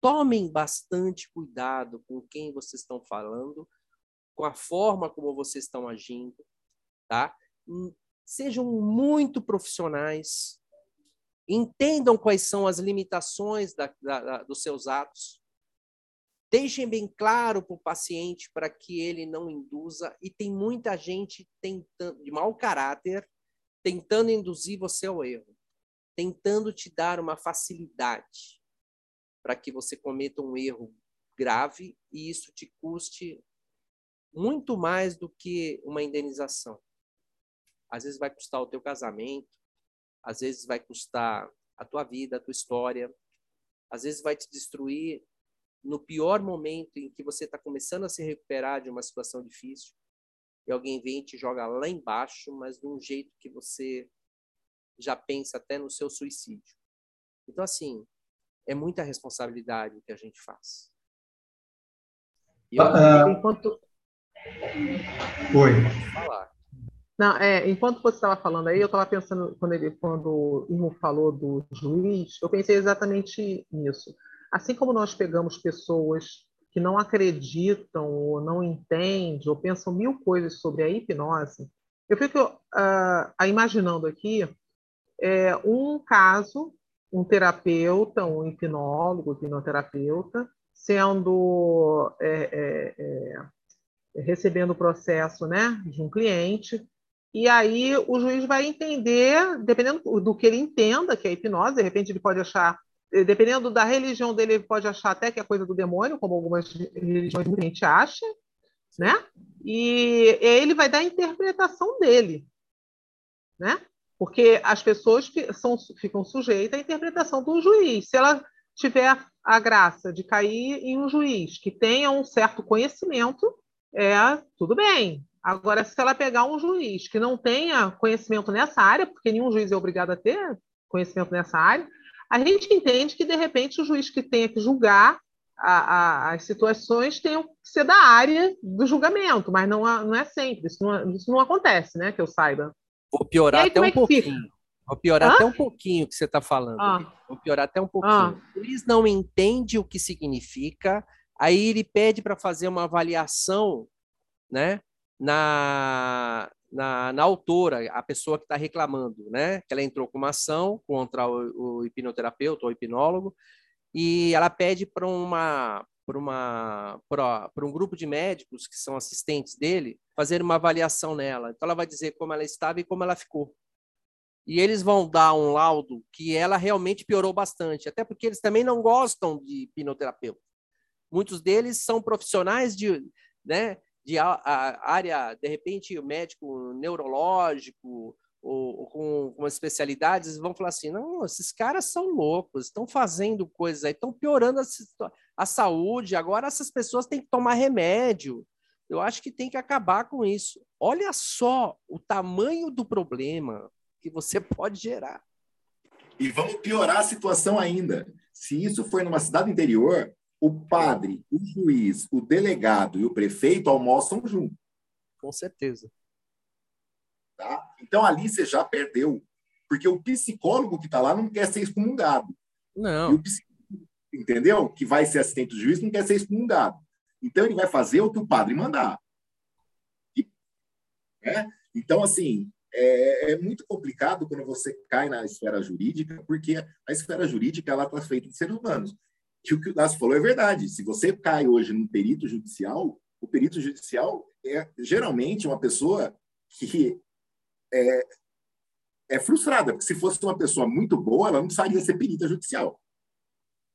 tomem bastante cuidado com quem vocês estão falando, com a forma como vocês estão agindo, tá? sejam muito profissionais, entendam quais são as limitações da, da, dos seus atos, deixem bem claro para o paciente para que ele não induza, e tem muita gente tentando, de mau caráter tentando induzir você ao erro, tentando te dar uma facilidade para que você cometa um erro grave e isso te custe muito mais do que uma indenização. Às vezes vai custar o teu casamento, às vezes vai custar a tua vida, a tua história, às vezes vai te destruir no pior momento em que você está começando a se recuperar de uma situação difícil e alguém vem e te joga lá embaixo, mas de um jeito que você já pensa até no seu suicídio. Então, assim, é muita responsabilidade o que a gente faz. E eu, uh, enquanto... Oi. Falar. Não, é, enquanto você estava falando aí, eu estava pensando, quando, ele, quando o Irmo falou do juiz, eu pensei exatamente nisso. Assim como nós pegamos pessoas que não acreditam ou não entendem ou pensam mil coisas sobre a hipnose, eu fico uh, imaginando aqui é, um caso, um terapeuta, um hipnólogo, hipnoterapeuta, sendo é, é, é recebendo o processo né, de um cliente e aí o juiz vai entender, dependendo do que ele entenda, que é hipnose, de repente ele pode achar, dependendo da religião dele, ele pode achar até que é coisa do demônio, como algumas religiões a gente acha, né? E ele vai dar a interpretação dele, né? Porque as pessoas são, ficam sujeitas à interpretação do juiz. Se ela tiver a graça de cair em um juiz que tenha um certo conhecimento, é tudo bem, Agora, se ela pegar um juiz que não tenha conhecimento nessa área, porque nenhum juiz é obrigado a ter conhecimento nessa área, a gente entende que, de repente, o juiz que tenha que julgar a, a, as situações tem que ser da área do julgamento, mas não, não é sempre, isso não, isso não acontece, né, que eu saiba. Vou piorar aí, até um é pouquinho. Fica? Vou piorar Hã? até um pouquinho o que você está falando. Ah. Vou piorar até um pouquinho. Ah. O juiz não entende o que significa, aí ele pede para fazer uma avaliação, né? Na, na, na autora, a pessoa que está reclamando, né? Ela entrou com uma ação contra o, o hipnoterapeuta ou hipnólogo e ela pede para uma para uma para um grupo de médicos que são assistentes dele fazer uma avaliação nela. Então ela vai dizer como ela estava e como ela ficou. E eles vão dar um laudo que ela realmente piorou bastante, até porque eles também não gostam de hipnoterapeuta. Muitos deles são profissionais de, né, de a, a área, de repente, o médico neurológico ou, ou com, com especialidades vão falar assim: não, esses caras são loucos, estão fazendo coisas aí, estão piorando a, a saúde, agora essas pessoas têm que tomar remédio. Eu acho que tem que acabar com isso. Olha só o tamanho do problema que você pode gerar. E vamos piorar a situação ainda. Se isso for numa cidade interior, o padre, o juiz, o delegado e o prefeito almoçam junto. Com certeza. Tá? Então ali você já perdeu. Porque o psicólogo que está lá não quer ser excomungado. Não. entendeu? Que vai ser assistente do juiz não quer ser excomungado. Então ele vai fazer o que o padre mandar. E, né? Então, assim, é, é, muito complicado quando você cai na esfera jurídica, porque a esfera jurídica ela está feita de seres humanos que o que o Dácio falou é verdade. Se você cai hoje no perito judicial, o perito judicial é geralmente uma pessoa que é, é frustrada, porque se fosse uma pessoa muito boa, ela não precisaria ser perita judicial.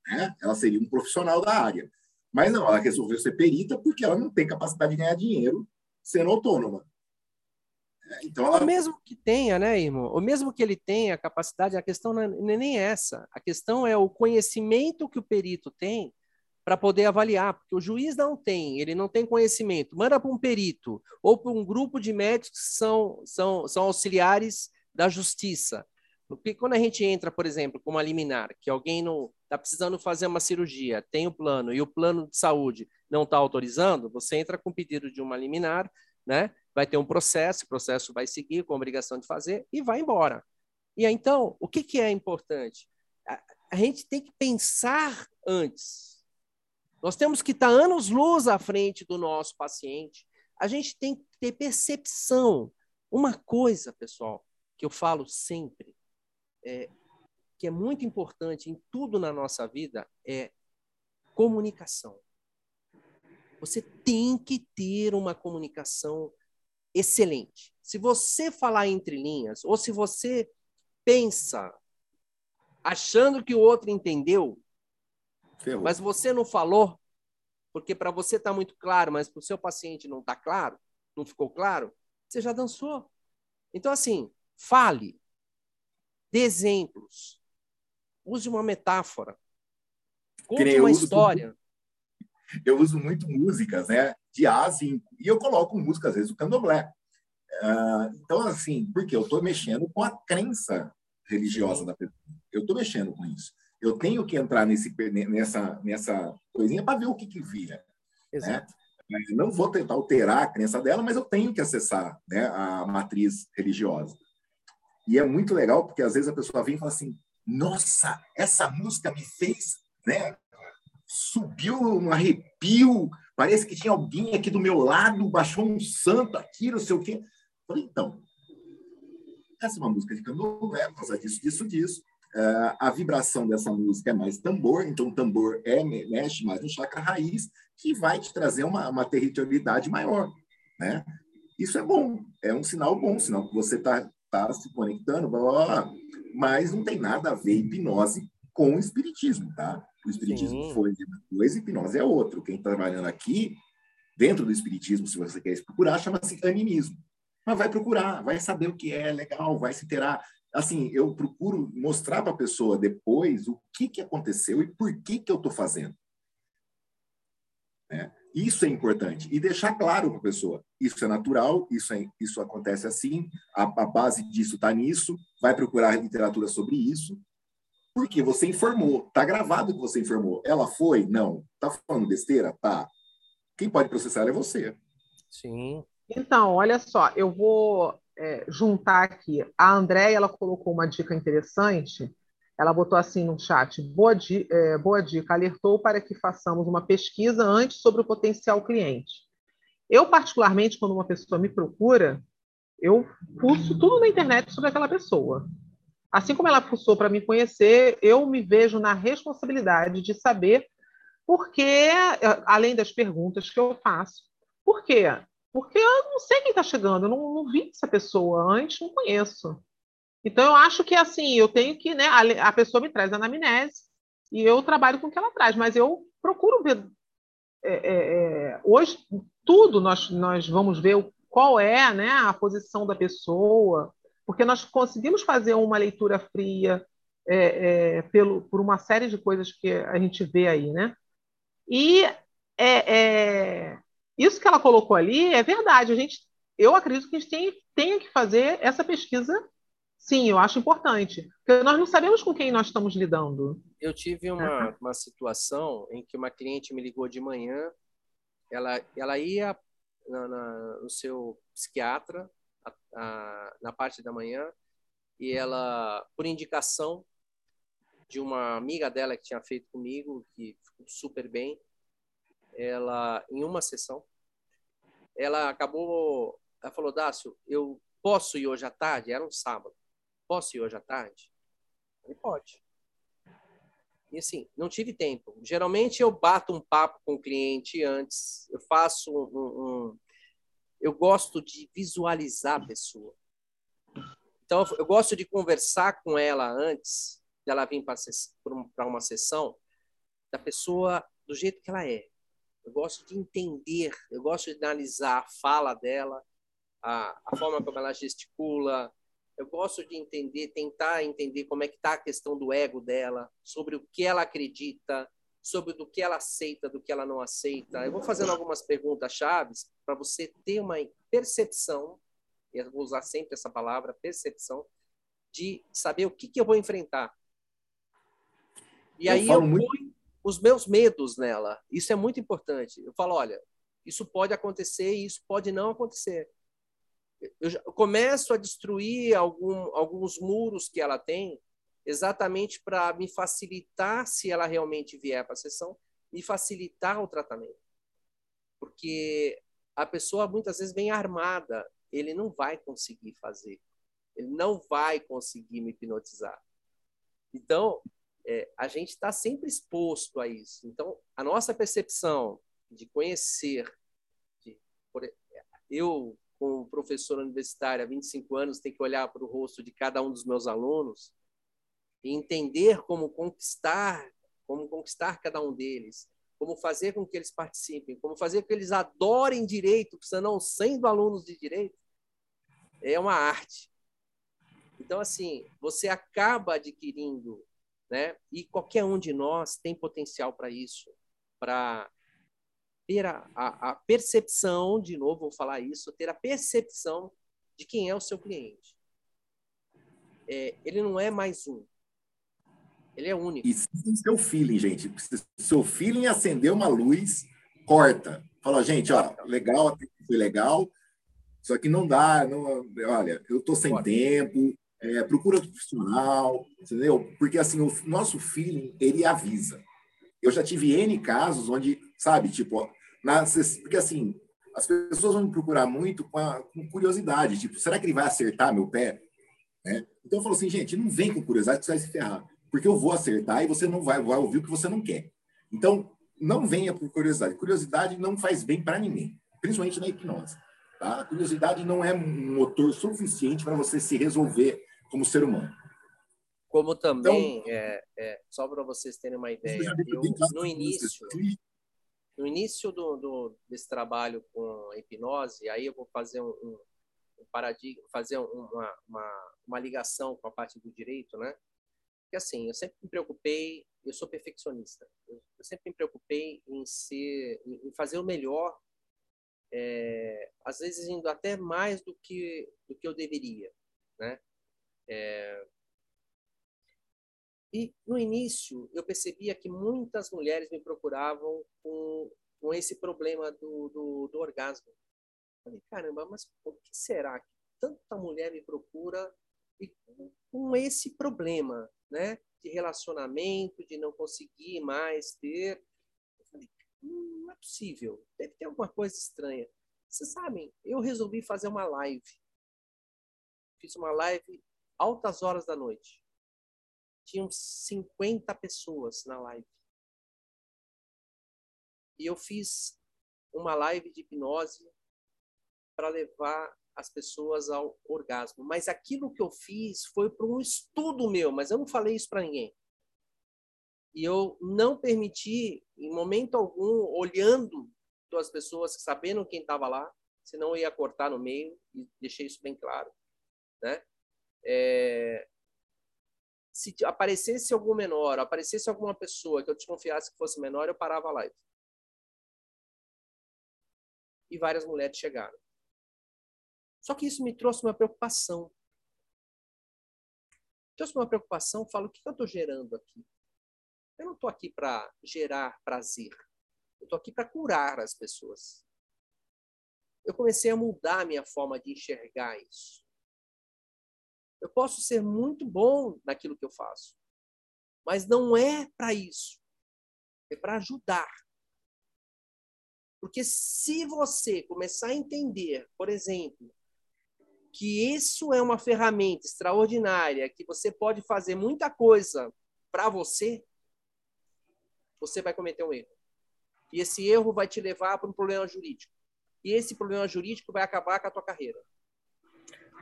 Né? Ela seria um profissional da área. Mas não, ela resolveu ser perita porque ela não tem capacidade de ganhar dinheiro sendo autônoma. Então, ela... O mesmo que tenha, né, irmão? O mesmo que ele tenha a capacidade, a questão não é nem essa. A questão é o conhecimento que o perito tem para poder avaliar, porque o juiz não tem, ele não tem conhecimento. Manda para um perito ou para um grupo de médicos que são, são, são auxiliares da justiça. Porque quando a gente entra, por exemplo, com uma liminar, que alguém não está precisando fazer uma cirurgia, tem o plano e o plano de saúde não está autorizando, você entra com pedido de uma liminar, né? Vai ter um processo, o processo vai seguir com a obrigação de fazer e vai embora. E aí, então, o que, que é importante? A, a gente tem que pensar antes. Nós temos que estar anos-luz à frente do nosso paciente. A gente tem que ter percepção. Uma coisa, pessoal, que eu falo sempre, é, que é muito importante em tudo na nossa vida, é comunicação. Você tem que ter uma comunicação excelente. Se você falar entre linhas, ou se você pensa achando que o outro entendeu, Ferrou. mas você não falou, porque para você está muito claro, mas para o seu paciente não está claro, não ficou claro, você já dançou. Então, assim, fale, dê exemplos, use uma metáfora, conte uma história. Eu uso muito músicas, né? De A a 5. E eu coloco música, às vezes, o candomblé. Uh, então, assim, porque eu estou mexendo com a crença religiosa da pessoa. Eu estou mexendo com isso. Eu tenho que entrar nesse, nessa, nessa coisinha para ver o que, que vira. Né? Exato. Né? Não vou tentar alterar a crença dela, mas eu tenho que acessar né, a matriz religiosa. E é muito legal, porque às vezes a pessoa vem e fala assim: nossa, essa música me fez, né? Subiu um arrepio, parece que tinha alguém aqui do meu lado, baixou um santo aqui, não sei o quê. Falei, então, essa é uma música de candomblé, por causa disso, disso, disso. Uh, a vibração dessa música é mais tambor, então o tambor é, mexe mais no chakra raiz, que vai te trazer uma, uma territorialidade maior, né? Isso é bom, é um sinal bom, sinal que você está tá se conectando, blá, blá, blá, mas não tem nada a ver hipnose com o espiritismo, tá? O espiritismo Sim. foi uma coisa, hipnose é outro. Quem está trabalhando aqui, dentro do espiritismo, se você quer procurar, chama-se animismo. Mas vai procurar, vai saber o que é legal, vai se interar assim, eu procuro mostrar para a pessoa depois o que, que aconteceu e por que, que eu estou fazendo. Né? Isso é importante. E deixar claro para a pessoa: isso é natural, isso, é, isso acontece assim, a, a base disso está nisso, vai procurar literatura sobre isso. Porque você informou, está gravado que você informou. Ela foi? Não. Está falando besteira? Tá. Quem pode processar é você. Sim. Então, olha só, eu vou é, juntar aqui. A Andréia ela colocou uma dica interessante. Ela botou assim no chat: boa, di é, boa dica, alertou para que façamos uma pesquisa antes sobre o potencial cliente. Eu, particularmente, quando uma pessoa me procura, eu fuço tudo na internet sobre aquela pessoa. Assim como ela fuçou para me conhecer, eu me vejo na responsabilidade de saber por que, além das perguntas que eu faço, por quê? Porque eu não sei quem está chegando, eu não, não, vi essa pessoa antes, não conheço. Então, eu acho que, assim, eu tenho que, né, a, a pessoa me traz a anamnese e eu trabalho com o que ela traz, mas eu procuro ver. É, é, hoje, tudo nós, nós vamos ver qual é né, a posição da pessoa, porque nós conseguimos fazer uma leitura fria é, é, pelo, por uma série de coisas que a gente vê aí, né? E é, é isso que ela colocou ali é verdade. A gente, eu acredito que a gente tem, tenha que fazer essa pesquisa. Sim, eu acho importante. Porque nós não sabemos com quem nós estamos lidando. Eu tive uma, uma situação em que uma cliente me ligou de manhã. Ela, ela ia na, na, no seu psiquiatra a, a, na parte da manhã e ela, por indicação de uma amiga dela que tinha feito comigo, que ficou super bem, ela em uma sessão, ela acabou, ela falou, Dácio, eu posso ir hoje à tarde? Era um sábado. Posso ir hoje à tarde? Ele pode. E assim, não tive tempo. Geralmente eu bato um papo com o cliente antes, eu faço um, um eu gosto de visualizar a pessoa. Então, eu gosto de conversar com ela antes dela vir para uma sessão, da pessoa do jeito que ela é. Eu gosto de entender, eu gosto de analisar a fala dela, a, a forma como ela gesticula, eu gosto de entender, tentar entender como é que está a questão do ego dela, sobre o que ela acredita, sobre do que ela aceita, do que ela não aceita. Eu vou fazendo algumas perguntas chaves para você ter uma percepção, e eu vou usar sempre essa palavra, percepção, de saber o que, que eu vou enfrentar. E eu aí eu muito... vou os meus medos nela. Isso é muito importante. Eu falo, olha, isso pode acontecer e isso pode não acontecer. Eu, começo a destruir algum, alguns muros que ela tem, exatamente para me facilitar, se ela realmente vier para a sessão, me facilitar o tratamento. Porque a pessoa muitas vezes vem armada, ele não vai conseguir fazer, ele não vai conseguir me hipnotizar. Então, é, a gente está sempre exposto a isso. Então, a nossa percepção de conhecer, de, por, eu, como professor universitário há 25 anos, tenho que olhar para o rosto de cada um dos meus alunos e entender como conquistar, como conquistar cada um deles, como fazer com que eles participem, como fazer com que eles adorem direito, se não sendo alunos de direito, é uma arte. Então, assim, você acaba adquirindo né? E qualquer um de nós tem potencial para isso, para ter a, a, a, percepção, de novo vou falar isso, ter a percepção de quem é o seu cliente. é, ele não é mais um. Ele é único. E sem seu feeling, gente. Se seu feeling acender uma luz, corta. Fala, gente, ó, legal, foi legal, só que não dá, não, olha, eu tô sem tempo, é, procura outro profissional, entendeu? Porque assim, o nosso feeling, ele avisa. Eu já tive N casos onde, sabe, tipo, na, porque assim, as pessoas vão me procurar muito com, a, com curiosidade, tipo, será que ele vai acertar meu pé? Né? Então eu falo assim, gente, não vem com curiosidade que você vai se ferrar, porque eu vou acertar e você não vai, vai ouvir o que você não quer. Então, não venha por curiosidade. Curiosidade não faz bem para ninguém, principalmente na hipnose. Tá? A curiosidade não é um motor suficiente para você se resolver como ser humano. Como também, então, é, é, só para vocês terem uma ideia, eu, no início, no início do, do, desse trabalho com a hipnose, aí eu vou fazer um, um, um paradigma, fazer uma, uma, uma, ligação com a parte do direito, né? Porque assim, eu sempre me preocupei, eu sou perfeccionista, eu, eu sempre me preocupei em ser, em fazer o melhor, é, às vezes indo até mais do que do que eu deveria, né? É... E no início eu percebia que muitas mulheres me procuravam com, com esse problema do, do, do orgasmo. Falei, caramba, mas por que será que tanta mulher me procura e com esse problema, né? De relacionamento, de não conseguir mais ter. Eu falei, hum, não é possível, deve ter alguma coisa estranha. Vocês sabem, eu resolvi fazer uma live. Fiz uma live altas horas da noite. Tinham 50 pessoas na live. E eu fiz uma live de hipnose para levar as pessoas ao orgasmo. Mas aquilo que eu fiz foi para um estudo meu, mas eu não falei isso para ninguém. E eu não permiti, em momento algum, olhando as pessoas, sabendo quem estava lá, senão eu ia cortar no meio e deixei isso bem claro, né? É, se aparecesse algum menor, aparecesse alguma pessoa que eu desconfiasse que fosse menor, eu parava a live. E várias mulheres chegaram. Só que isso me trouxe uma preocupação. Trouxe uma preocupação, falo, o que eu estou gerando aqui? Eu não estou aqui para gerar prazer. Eu estou aqui para curar as pessoas. Eu comecei a mudar a minha forma de enxergar isso. Eu posso ser muito bom naquilo que eu faço, mas não é para isso. É para ajudar. Porque se você começar a entender, por exemplo, que isso é uma ferramenta extraordinária, que você pode fazer muita coisa para você, você vai cometer um erro. E esse erro vai te levar para um problema jurídico. E esse problema jurídico vai acabar com a tua carreira.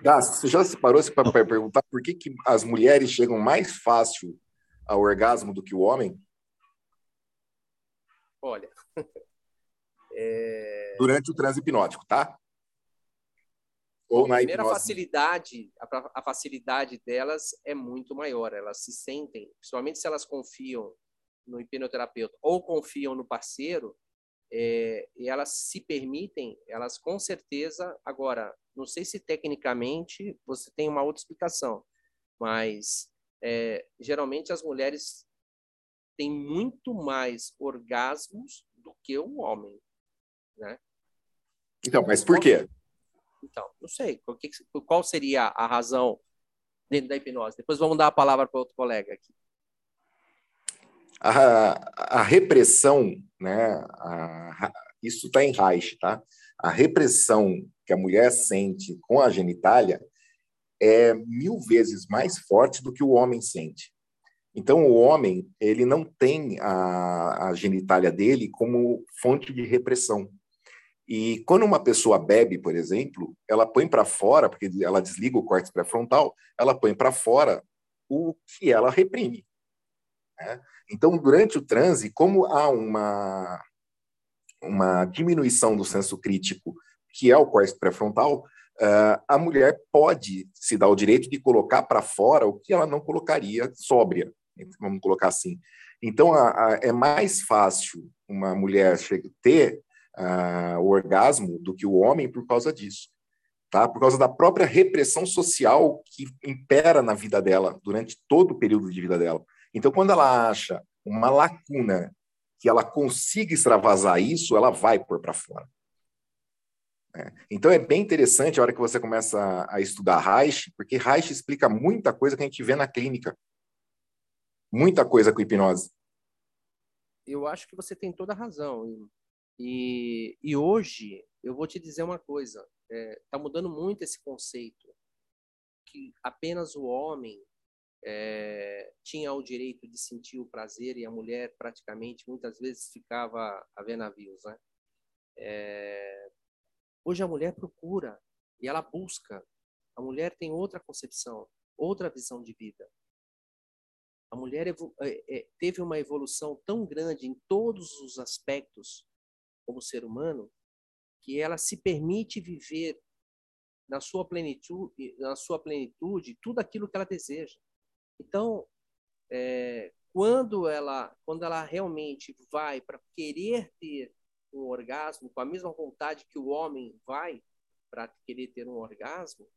Gas, você já se parou para perguntar por que, que as mulheres chegam mais fácil ao orgasmo do que o homem? Olha. é... Durante o transe hipnótico, tá? Ou Bom, na primeira hipnose... facilidade, a, a facilidade delas é muito maior. Elas se sentem, principalmente se elas confiam no hipnoterapeuta ou confiam no parceiro, é, e elas se permitem, elas com certeza, agora, não sei se tecnicamente você tem uma outra explicação, mas é, geralmente as mulheres têm muito mais orgasmos do que o homem, né? Então, mas por quê? Então, não sei. Qual seria a razão dentro da hipnose? Depois vamos dar a palavra para outro colega aqui a, a repressão, né, a, isso está em Reich, tá? A repressão que a mulher sente com a genitália é mil vezes mais forte do que o homem sente. Então, o homem ele não tem a, a genitália dele como fonte de repressão. E quando uma pessoa bebe, por exemplo, ela põe para fora, porque ela desliga o córtex pré-frontal, ela põe para fora o que ela reprime. Né? Então, durante o transe, como há uma, uma diminuição do senso crítico, que é o córtex pré-frontal, uh, a mulher pode se dar o direito de colocar para fora o que ela não colocaria sóbria, vamos colocar assim. Então, a, a, é mais fácil uma mulher ter uh, o orgasmo do que o homem por causa disso. tá? Por causa da própria repressão social que impera na vida dela durante todo o período de vida dela. Então, quando ela acha uma lacuna que ela consiga extravasar isso, ela vai pôr para fora. É. Então é bem interessante a hora que você começa a estudar Reich, porque Reich explica muita coisa que a gente vê na clínica. Muita coisa com hipnose. Eu acho que você tem toda a razão. E, e hoje, eu vou te dizer uma coisa: está é, tá mudando muito esse conceito que apenas o homem é, tinha o direito de sentir o prazer e a mulher praticamente muitas vezes ficava a ver navios, né? É, hoje a mulher procura e ela busca. A mulher tem outra concepção, outra visão de vida. A mulher é, é, teve uma evolução tão grande em todos os aspectos como ser humano que ela se permite viver na sua plenitude, na sua plenitude tudo aquilo que ela deseja. Então, é, quando ela quando ela realmente vai para querer ter um orgasmo com a mesma vontade que o homem vai para querer ter um orgasmo,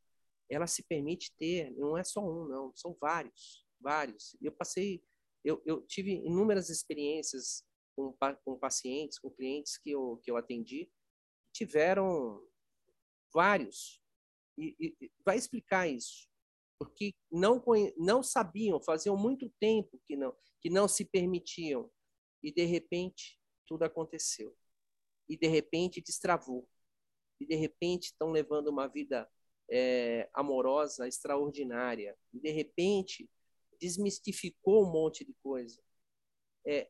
ela se permite ter, não é só um, não, são vários, vários. Eu passei, eu, eu tive inúmeras experiências com, com pacientes, com clientes que eu, que eu atendi, tiveram vários. E, e vai explicar isso. Porque não, não sabiam, faziam muito tempo que não, que não se permitiam. E, de repente, tudo aconteceu. E, de repente, destravou. E, de repente, estão levando uma vida é, amorosa, extraordinária. E, de repente, desmistificou um monte de coisa. É,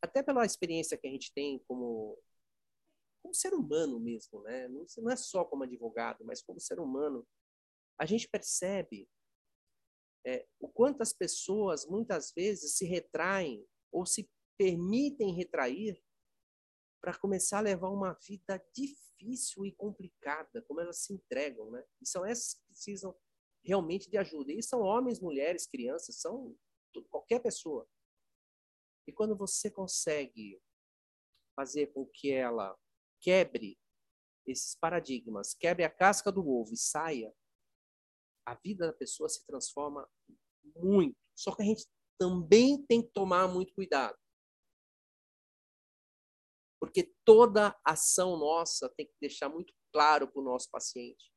até pela experiência que a gente tem como, como ser humano mesmo, né? Não, é só como advogado, mas como ser humano, a gente percebe é, o quanto as pessoas muitas vezes se retraem ou se permitem retrair para começar a levar uma vida difícil e complicada, como elas se entregam, né? E são essas que precisam realmente de ajuda. E são homens, mulheres, crianças, são qualquer pessoa. E quando você consegue fazer com que ela quebre esses paradigmas, quebre a casca do ovo e saia, a vida da pessoa se transforma muito. Só que a gente também tem que tomar muito cuidado. Porque toda ação nossa tem que deixar muito claro para o nosso paciente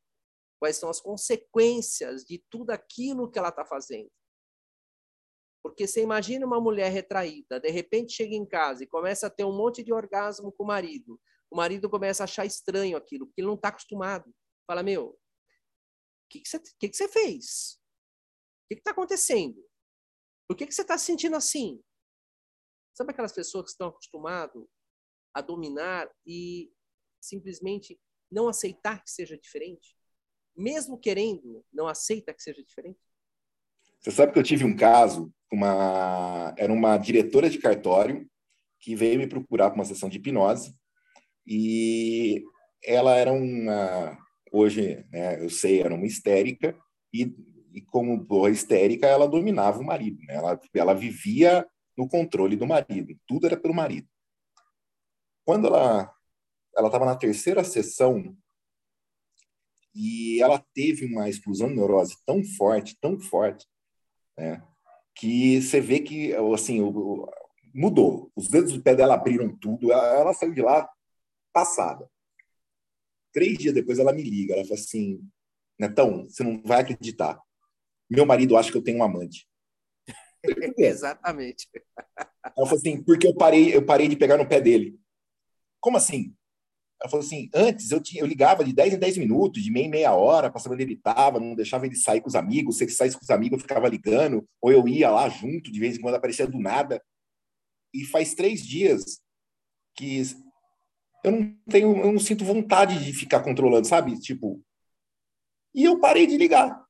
quais são as consequências de tudo aquilo que ela está fazendo. Porque você imagina uma mulher retraída, de repente chega em casa e começa a ter um monte de orgasmo com o marido. O marido começa a achar estranho aquilo, porque ele não está acostumado. Fala, meu, o que, que, que, que você fez? O que está acontecendo? Por que, que você está se sentindo assim? Sabe aquelas pessoas que estão acostumadas a dominar e simplesmente não aceitar que seja diferente? Mesmo querendo, não aceita que seja diferente? Você sabe que eu tive um caso, uma era uma diretora de cartório que veio me procurar para uma sessão de hipnose e ela era uma hoje, né, eu sei, era uma histérica e, e como boa histérica ela dominava o marido, né? ela, ela vivia no controle do marido, tudo era pelo marido. Quando ela ela estava na terceira sessão e ela teve uma explosão de neurose tão forte, tão forte, né? que você vê que assim mudou. Os dedos do pé dela abriram tudo. Ela, saiu de lá passada. Três dias depois ela me liga. Ela fala assim: Netão, você não vai acreditar. Meu marido acha que eu tenho um amante. Exatamente. Ela falou assim: porque eu parei, eu parei de pegar no pé dele. Como assim? Ela falou assim: antes eu, tinha, eu ligava de 10 em 10 minutos, de meia em meia hora, para saber onde ele estava, não deixava ele sair com os amigos. Se ele saísse com os amigos, eu ficava ligando, ou eu ia lá junto, de vez em quando aparecia do nada. E faz três dias que eu não tenho, eu não sinto vontade de ficar controlando, sabe? Tipo. E eu parei de ligar.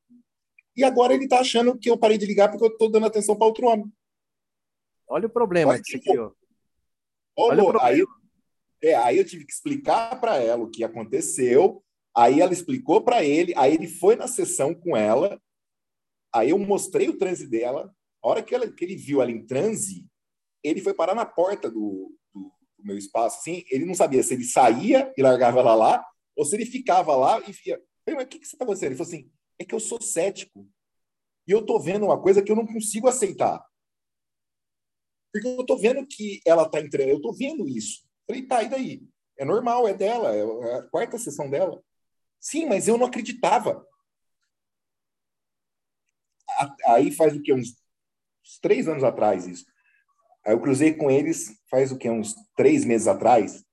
E agora ele está achando que eu parei de ligar porque eu estou dando atenção para outro homem. Olha o problema Olha, que você criou. Olha o problema. Aí, é, aí eu tive que explicar para ela o que aconteceu. Aí ela explicou para ele. Aí ele foi na sessão com ela. Aí eu mostrei o transe dela. A hora que, ela, que ele viu ela em transe, ele foi parar na porta do, do, do, meu espaço. Assim, ele não sabia se ele saía e largava ela lá ou se ele ficava lá e via. Mas o que, que você está fazendo? Ele falou assim: é que eu sou cético. E eu estou vendo uma coisa que eu não consigo aceitar. Porque eu estou vendo que ela está entrando, eu estou vendo isso. Falei, tá, e daí? É normal, é dela, é a quarta sessão dela. Sim, mas eu não acreditava. Aí faz o que? Uns, uns três anos atrás isso. Aí eu cruzei com eles faz o que? Uns três meses atrás.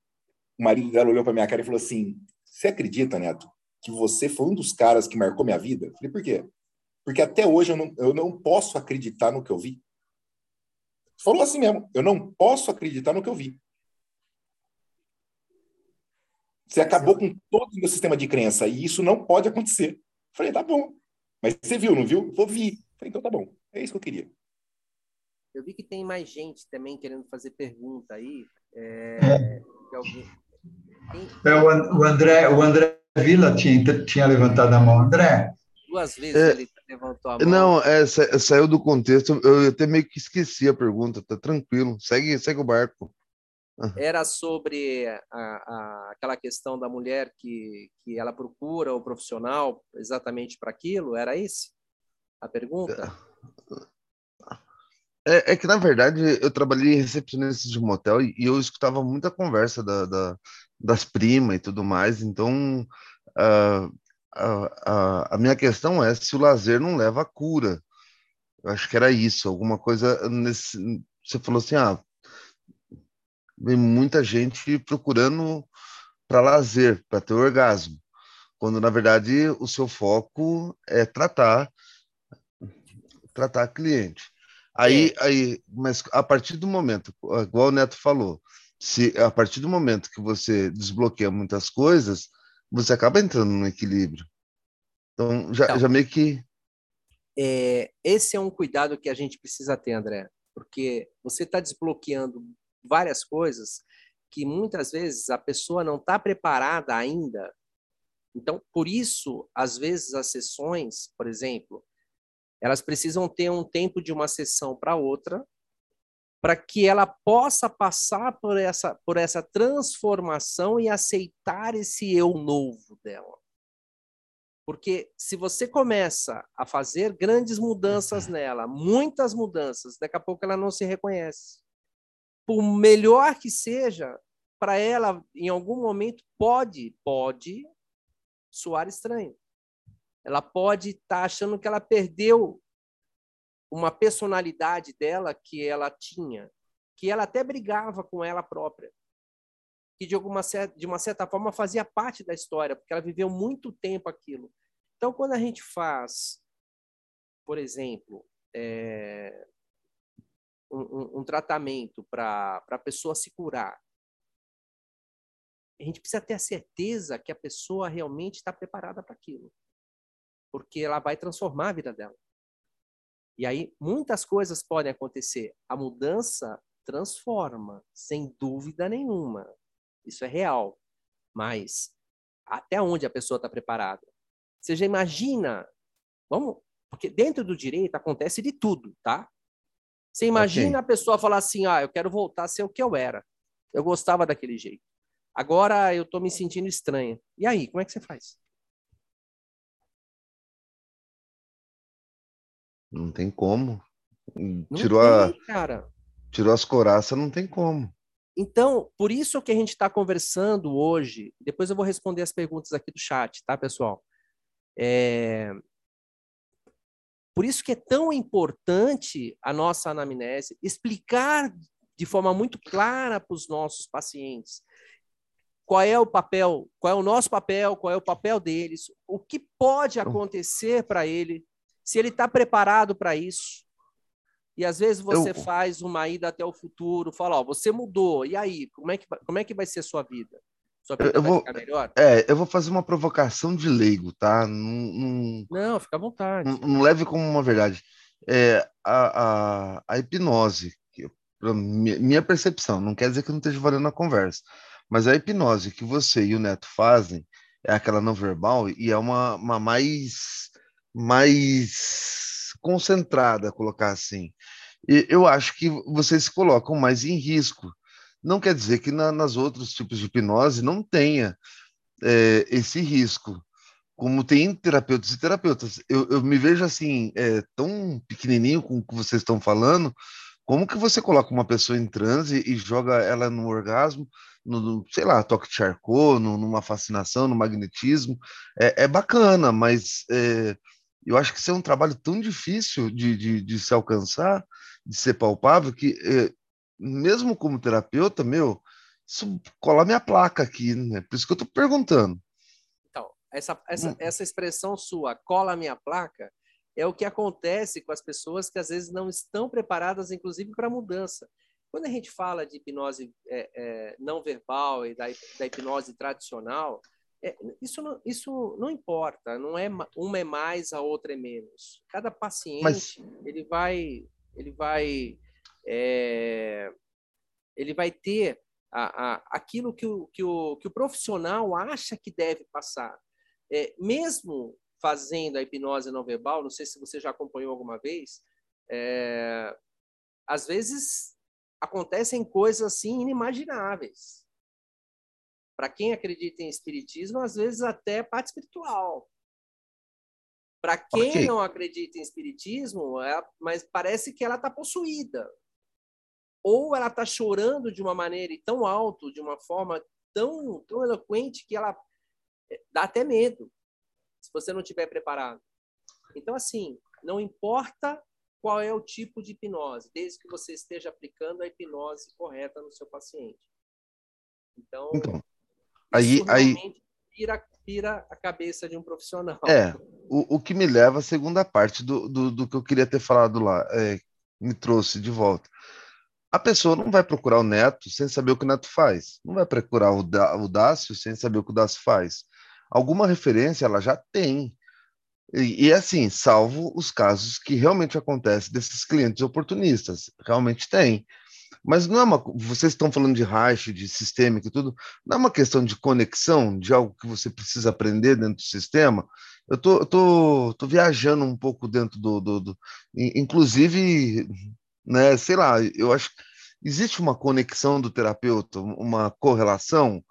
O marido dela olhou para minha cara e falou assim: Você acredita, Neto, que você foi um dos caras que marcou minha vida? Falei, por quê? Porque até hoje eu não, eu não posso acreditar no que eu vi. Falou assim mesmo: Eu não posso acreditar no que eu vi. Você acabou com todo o meu sistema de crença e isso não pode acontecer. Eu falei, tá bom. Mas você viu, não viu? Vou vi. Falei, então tá bom. É isso que eu queria. Eu vi que tem mais gente também querendo fazer pergunta aí. É, é. é o, André, o André Vila tinha, tinha levantado a mão. André? Duas vezes é, ele levantou a mão. Não, é, saiu do contexto. Eu até meio que esqueci a pergunta. Tá tranquilo. Segue, segue o barco. Era sobre a, a, aquela questão da mulher que, que ela procura o profissional exatamente para aquilo? Era esse a pergunta? É, é, que, na verdade, eu trabalhei em recepcionista de motel e, e eu escutava muita conversa da, da, das primas e tudo mais, então uh, a, a, minha questão é se o lazer não leva à cura. Eu acho que era isso, alguma coisa nesse. Você falou assim: ah, vem muita gente procurando para lazer, para ter orgasmo, quando na verdade o seu foco é tratar tratar cliente. Aí, é. aí, mas a partir do momento, igual o Neto falou, se a partir do momento que você desbloqueia muitas coisas, você acaba entrando no equilíbrio. Então, já, então, já meio que. É, esse é um cuidado que a gente precisa ter, André, porque você está desbloqueando várias coisas que muitas vezes a pessoa não está preparada ainda. Então, por isso, às vezes, as sessões, por exemplo, elas precisam ter um tempo de uma sessão para outra, para que ela possa passar por essa, por essa transformação e aceitar esse eu novo dela. Porque se você começa a fazer grandes mudanças uhum. nela, muitas mudanças, daqui a pouco ela não se reconhece. Por melhor que seja, para ela, em algum momento, pode, pode soar estranho. Ela pode estar tá achando que ela perdeu uma personalidade dela que ela tinha, que ela até brigava com ela própria, que de alguma de uma certa forma fazia parte da história, porque ela viveu muito tempo aquilo. Então, quando a gente faz, por exemplo, é, um, um, tratamento para a pessoa se curar, a gente precisa ter a certeza que a pessoa realmente está preparada para aquilo porque ela vai transformar a vida dela. E aí muitas coisas podem acontecer. A mudança transforma, sem dúvida nenhuma. Isso é real. Mas até onde a pessoa está preparada? Você já imagina? Vamos, porque dentro do direito acontece de tudo, tá? Você imagina okay. a pessoa falar assim: "Ah, eu quero voltar a ser o que eu era. Eu gostava daquele jeito. Agora eu estou me sentindo estranha. E aí, como é que você faz? Não tem como. Tirou, não tem, a, cara. tirou as coraças, não tem como. Então, por isso que a gente está conversando hoje. Depois eu vou responder as perguntas aqui do chat, tá, pessoal? É... Por isso que é tão importante a nossa anamnese, explicar de forma muito clara para os nossos pacientes qual é o papel, qual é o nosso papel, qual é o papel deles, o que pode acontecer para ele se ele está preparado para isso. E às vezes você eu... faz uma ida até o futuro, fala, ó, você mudou, e aí, como é que, como é que vai ser a sua vida? Sua eu vou, ficar melhor? É, eu vou fazer uma provocação de leigo, tá? Não, não, não fica à vontade. Não, não, leve como uma verdade. É, a, a, a hipnose, que, minha percepção, não quer dizer que eu não esteja valendo a conversa, mas a hipnose que você e o Neto fazem é aquela não verbal e é uma, uma mais mais concentrada, colocar assim. E eu acho que vocês se colocam mais em risco. Não quer dizer que na, nas outros tipos de hipnose não tenha, é, esse risco. Como tem terapeutas e terapeutas. Eu, eu me vejo assim, é, tão pequenininho com o que vocês estão falando, como que você coloca uma pessoa em transe e joga ela no orgasmo, no, no sei lá, toque de Charcot, no, numa fascinação, no magnetismo? É, é bacana, mas é, eu acho que isso é um trabalho tão difícil de, de, de se alcançar, de ser palpável, que é, mesmo como terapeuta, meu, isso cola minha placa aqui, né? Por isso que eu estou perguntando. Então, essa, essa, hum. essa expressão sua, cola minha placa, é o que acontece com as pessoas que às vezes não estão preparadas, inclusive, para mudança. Quando a gente fala de hipnose é, é, não verbal e da, da hipnose tradicional, é, isso, não, isso não importa, não é uma é mais, a outra é menos. Cada paciente Mas... ele vai, ele vai, é, ele vai ter a, a, aquilo que o, que, o, que o profissional acha que deve passar. É, mesmo fazendo a hipnose não verbal, não sei se você já acompanhou alguma vez, é, às vezes acontecem coisas assim inimagináveis. Para quem acredita em espiritismo, às vezes até parte espiritual. Para quem okay. não acredita em espiritismo, é, mas parece que ela está possuída ou ela está chorando de uma maneira e tão alto, de uma forma tão, tão eloquente que ela eh, dá até medo, se você não estiver preparado. Então, assim, não importa qual é o tipo de hipnose, desde que você esteja aplicando a hipnose correta no seu paciente. Então, então aí, aí pira, pira a cabeça de um profissional. É, o, o que me leva à segunda parte do, do, do que eu queria ter falado lá, é, me trouxe de volta a pessoa não vai procurar o neto sem saber o que o neto faz. Não vai procurar o, o Dácio sem saber o que o Dácio faz. Alguma referência ela já tem. E, e assim, salvo os casos que realmente acontecem desses clientes oportunistas, realmente tem. Mas não é uma. Vocês estão falando de racha, de sistêmica e tudo, não é uma questão de conexão, de algo que você precisa aprender dentro do sistema. Eu tô, tô, tô viajando um pouco dentro do, do, do. Inclusive, né? Sei lá, eu acho que existe uma conexão do terapeuta, uma correlação,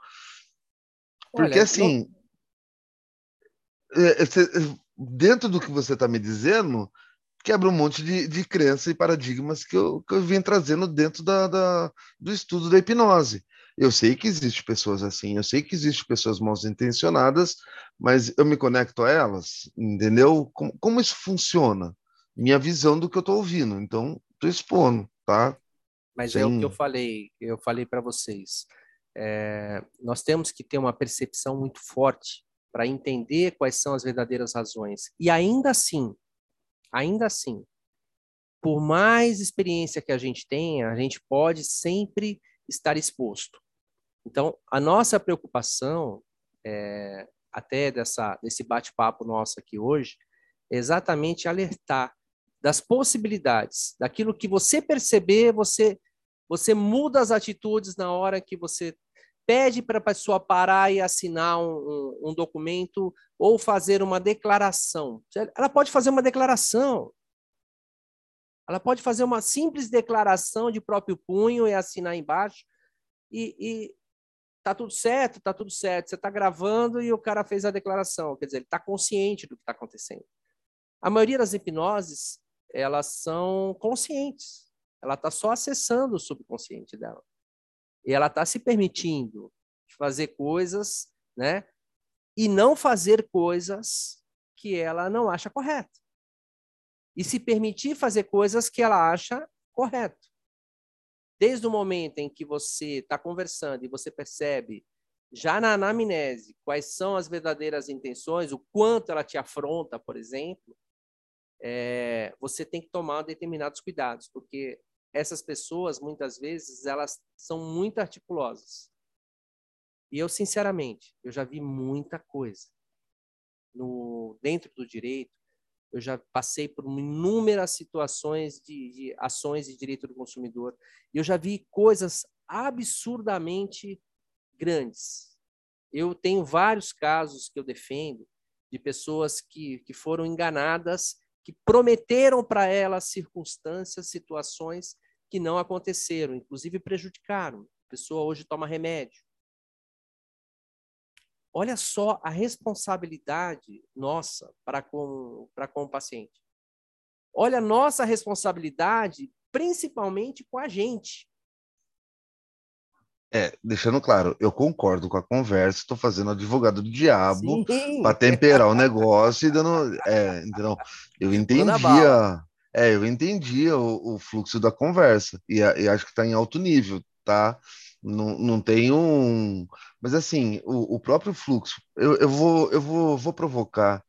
porque Olha, assim, não... É, é, dentro do que você está me dizendo, quebra um monte de, de crenças e paradigmas que eu, que eu vim trazendo dentro da, da, do estudo da hipnose. Eu sei que existe pessoas assim, eu sei que existe pessoas mal intencionadas, mas eu me conecto a elas, entendeu? Como, como isso funciona? Minha visão do que eu estou ouvindo. Então, estou expondo, tá? Mas Sem... é o que eu falei, eu falei para vocês. É, nós temos que ter uma percepção muito forte para entender quais são as verdadeiras razões. E ainda assim, ainda assim, por mais experiência que a gente tenha, a gente pode sempre estar exposto. Então, a nossa preocupação, é, até dessa, desse bate-papo nosso aqui hoje, é exatamente alertar das possibilidades, daquilo que você perceber, você você muda as atitudes na hora que você pede para a pessoa parar e assinar um, um, um, documento ou fazer uma declaração. Ela pode fazer uma declaração. Ela pode fazer uma simples declaração de próprio punho e assinar embaixo e, e tá tudo certo, tá tudo certo. Você está gravando e o cara fez a declaração. Quer dizer, ele está consciente do que está acontecendo. A maioria das hipnoses elas são conscientes. Ela está só acessando o subconsciente dela. E ela está se permitindo fazer coisas, né? E não fazer coisas que ela não acha correto. E se permitir fazer coisas que ela acha correto. Desde o momento em que você está conversando e você percebe, já na anamnese, quais são as verdadeiras intenções, o quanto ela te afronta, por exemplo, é, você tem que tomar determinados cuidados, porque essas pessoas, muitas vezes, elas são muito articulosas. E eu, sinceramente, eu já vi muita coisa. No, dentro do direito, eu já passei por inúmeras situações de, de ações de direito do consumidor. Eu já vi coisas absurdamente grandes. Eu tenho vários casos que eu defendo de pessoas que, que foram enganadas que prometeram para ela circunstâncias, situações que não aconteceram, inclusive prejudicaram. A pessoa hoje toma remédio. olha só a responsabilidade nossa para com, para com o paciente. Olha a nossa responsabilidade, principalmente com a gente. É, deixando claro, eu concordo com a conversa, estou fazendo advogado do diabo para temperar o negócio e dando. É, entendeu? Eu entendia, é, eu entendia o, o fluxo da conversa e, e acho que está em alto nível, tá? Não, não tem um. Mas assim, o, o próprio fluxo, eu, eu, vou, eu vou, vou provocar.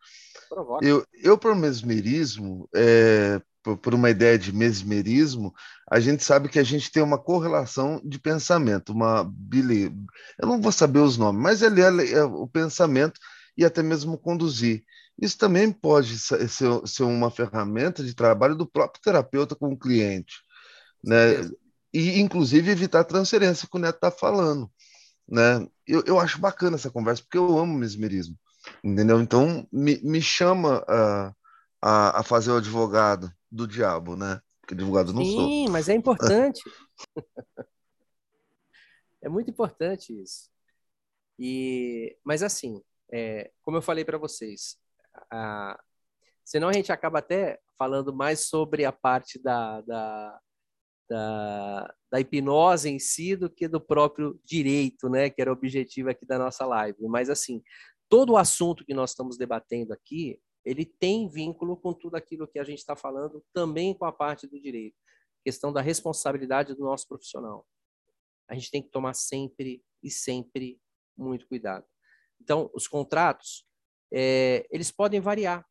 Provoca. Eu, eu, por mesmerismo, é, por, uma ideia de mesmerismo, a gente sabe que a gente tem uma correlação de pensamento, uma bile... eu não vou saber os nomes, mas ele é, é o pensamento e até mesmo conduzir. Isso também pode ser, ser uma ferramenta de trabalho do próprio terapeuta com o cliente, né? E inclusive evitar transferência que o Neto está falando, né? Eu, eu acho bacana essa conversa porque eu amo mesmerismo, entendeu? Então me, me chama a, a, a fazer o advogado do diabo, né? Porque advogado não Sim, sou. Sim, mas é importante. é muito importante isso. E, mas assim, é, como eu falei para vocês, a, senão a gente acaba até falando mais sobre a parte da, da, da, da, hipnose em si do que do próprio direito, né? Que era o objetivo aqui da nossa live. Mas assim, todo o assunto que nós estamos debatendo aqui ele tem vínculo com tudo aquilo que a gente está falando, também com a parte do direito, questão da responsabilidade do nosso profissional. A gente tem que tomar sempre e sempre muito cuidado. Então, os contratos, é, eles podem variar.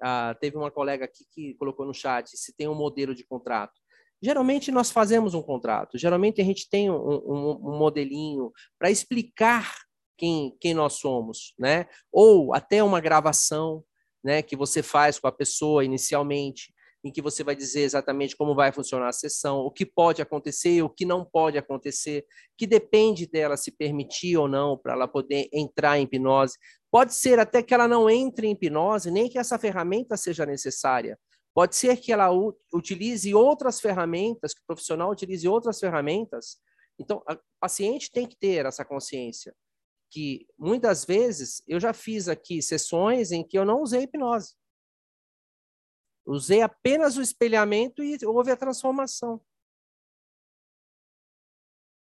Ah, teve uma colega aqui que colocou no chat se tem um modelo de contrato. Geralmente nós fazemos um contrato, geralmente a gente tem um, um, um modelinho para explicar quem, quem nós somos, né? Ou até uma gravação né, que você faz com a pessoa inicialmente, em que você vai dizer exatamente como vai funcionar a sessão, o que pode acontecer, o que não pode acontecer, que depende dela se permitir ou não para ela poder entrar em hipnose. Pode ser até que ela não entre em hipnose, nem que essa ferramenta seja necessária. Pode ser que ela utilize outras ferramentas, que o profissional utilize outras ferramentas. Então, o paciente tem que ter essa consciência que muitas vezes eu já fiz aqui sessões em que eu não usei hipnose. Usei apenas o espelhamento e houve a transformação.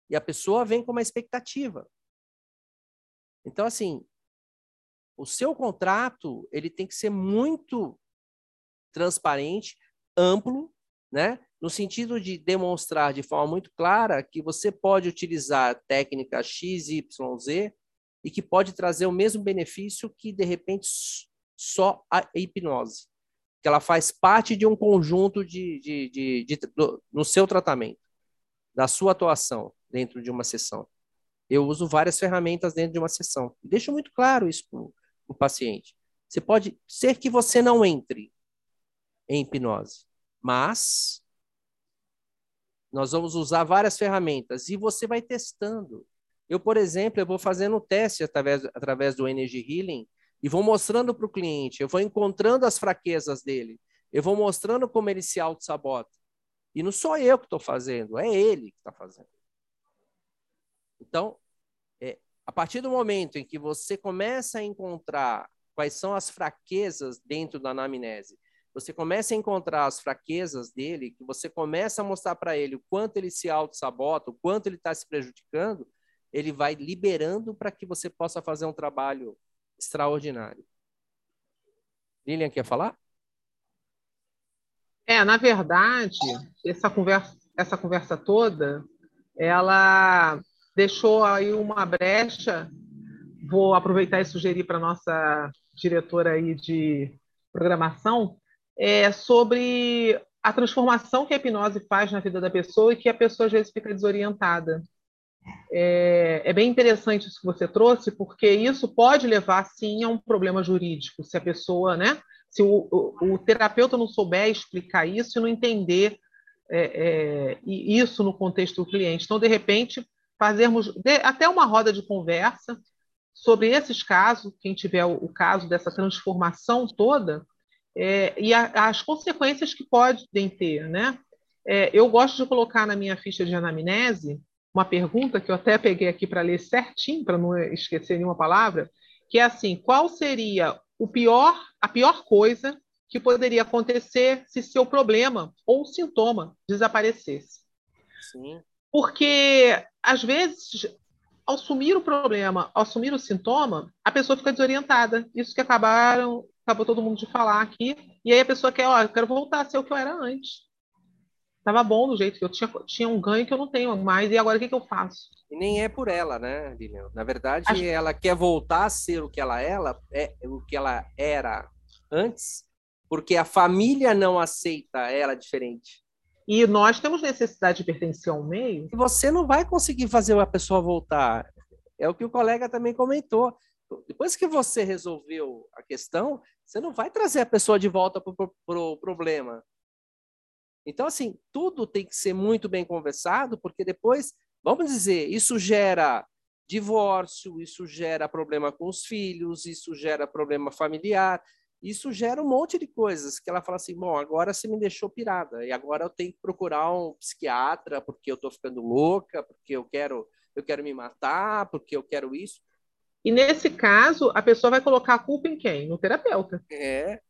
E a pessoa vem com uma expectativa. Então, assim, o seu contrato ele tem que ser muito transparente, amplo, né? no sentido de demonstrar de forma muito clara que você pode utilizar técnica X, Y, Z e que pode trazer o mesmo benefício que, de repente, só a hipnose. Que ela faz parte de um conjunto de, de, de, de do, no seu tratamento, da sua atuação dentro de uma sessão. Eu uso várias ferramentas dentro de uma sessão. Deixo muito claro isso para o paciente. Você pode ser que você não entre em hipnose, mas nós vamos usar várias ferramentas e você vai testando. Eu, por exemplo, eu vou fazendo um teste através, através do Energy Healing e vou mostrando para o cliente, eu vou encontrando as fraquezas dele, eu vou mostrando como ele se auto-sabota. E não sou eu que estou fazendo, é ele que está fazendo. Então, é, a partir do momento em que você começa a encontrar quais são as fraquezas dentro da anamnese, você começa a encontrar as fraquezas dele, que você começa a mostrar para ele o quanto ele se auto-sabota, o quanto ele está se prejudicando, ele vai liberando para que você possa fazer um trabalho extraordinário. Lilian, quer falar? É, na verdade, essa conversa, essa conversa toda, ela deixou aí uma brecha. Vou aproveitar e sugerir para nossa diretora aí de programação é, sobre a transformação que a hipnose faz na vida da pessoa e que a pessoa às vezes fica desorientada. É, é, bem interessante isso que você trouxe, porque isso pode levar, sim, a um problema jurídico, se a pessoa, né? Se o, o, o terapeuta não souber explicar isso e não entender é, é, isso no contexto do cliente. Então, de repente, fazermos até uma roda de conversa sobre esses casos, quem tiver o, o caso dessa transformação toda, é, e a, as consequências que podem ter, né? É, eu gosto de colocar na minha ficha de anamnese uma pergunta que eu até peguei aqui para ler certinho, para não esquecer nenhuma palavra, que é assim: qual seria o pior, a pior coisa que poderia acontecer se seu problema ou sintoma desaparecesse? Sim. Porque às vezes ao assumir o problema, ao assumir o sintoma, a pessoa fica desorientada. Isso que acabaram, acabou todo mundo de falar aqui. E aí a pessoa quer, ó, eu quero voltar a ser o que eu era antes. Tava bom do jeito que eu tinha, tinha um ganho que eu não tenho mais, e agora o que, que eu faço? E nem é por ela, né, Lilian? Na verdade, Acho... ela quer voltar a ser o que ela, ela é, o que ela era antes, porque a família não aceita ela diferente. E nós temos necessidade de pertencer ao meio. Você não vai conseguir fazer a pessoa voltar. É o que o colega também comentou. Depois que você resolveu a questão, você não vai trazer a pessoa de volta para o pro problema. Então, assim, tudo tem que ser muito bem conversado, porque depois, vamos dizer, isso gera divórcio, isso gera problema com os filhos, isso gera problema familiar. Isso gera um monte de coisas que ela fala assim: bom, agora você me deixou pirada e agora eu tenho que procurar um psiquiatra porque eu estou ficando louca, porque eu quero eu quero me matar, porque eu quero isso. E nesse caso, a pessoa vai colocar a culpa em quem? No terapeuta. É.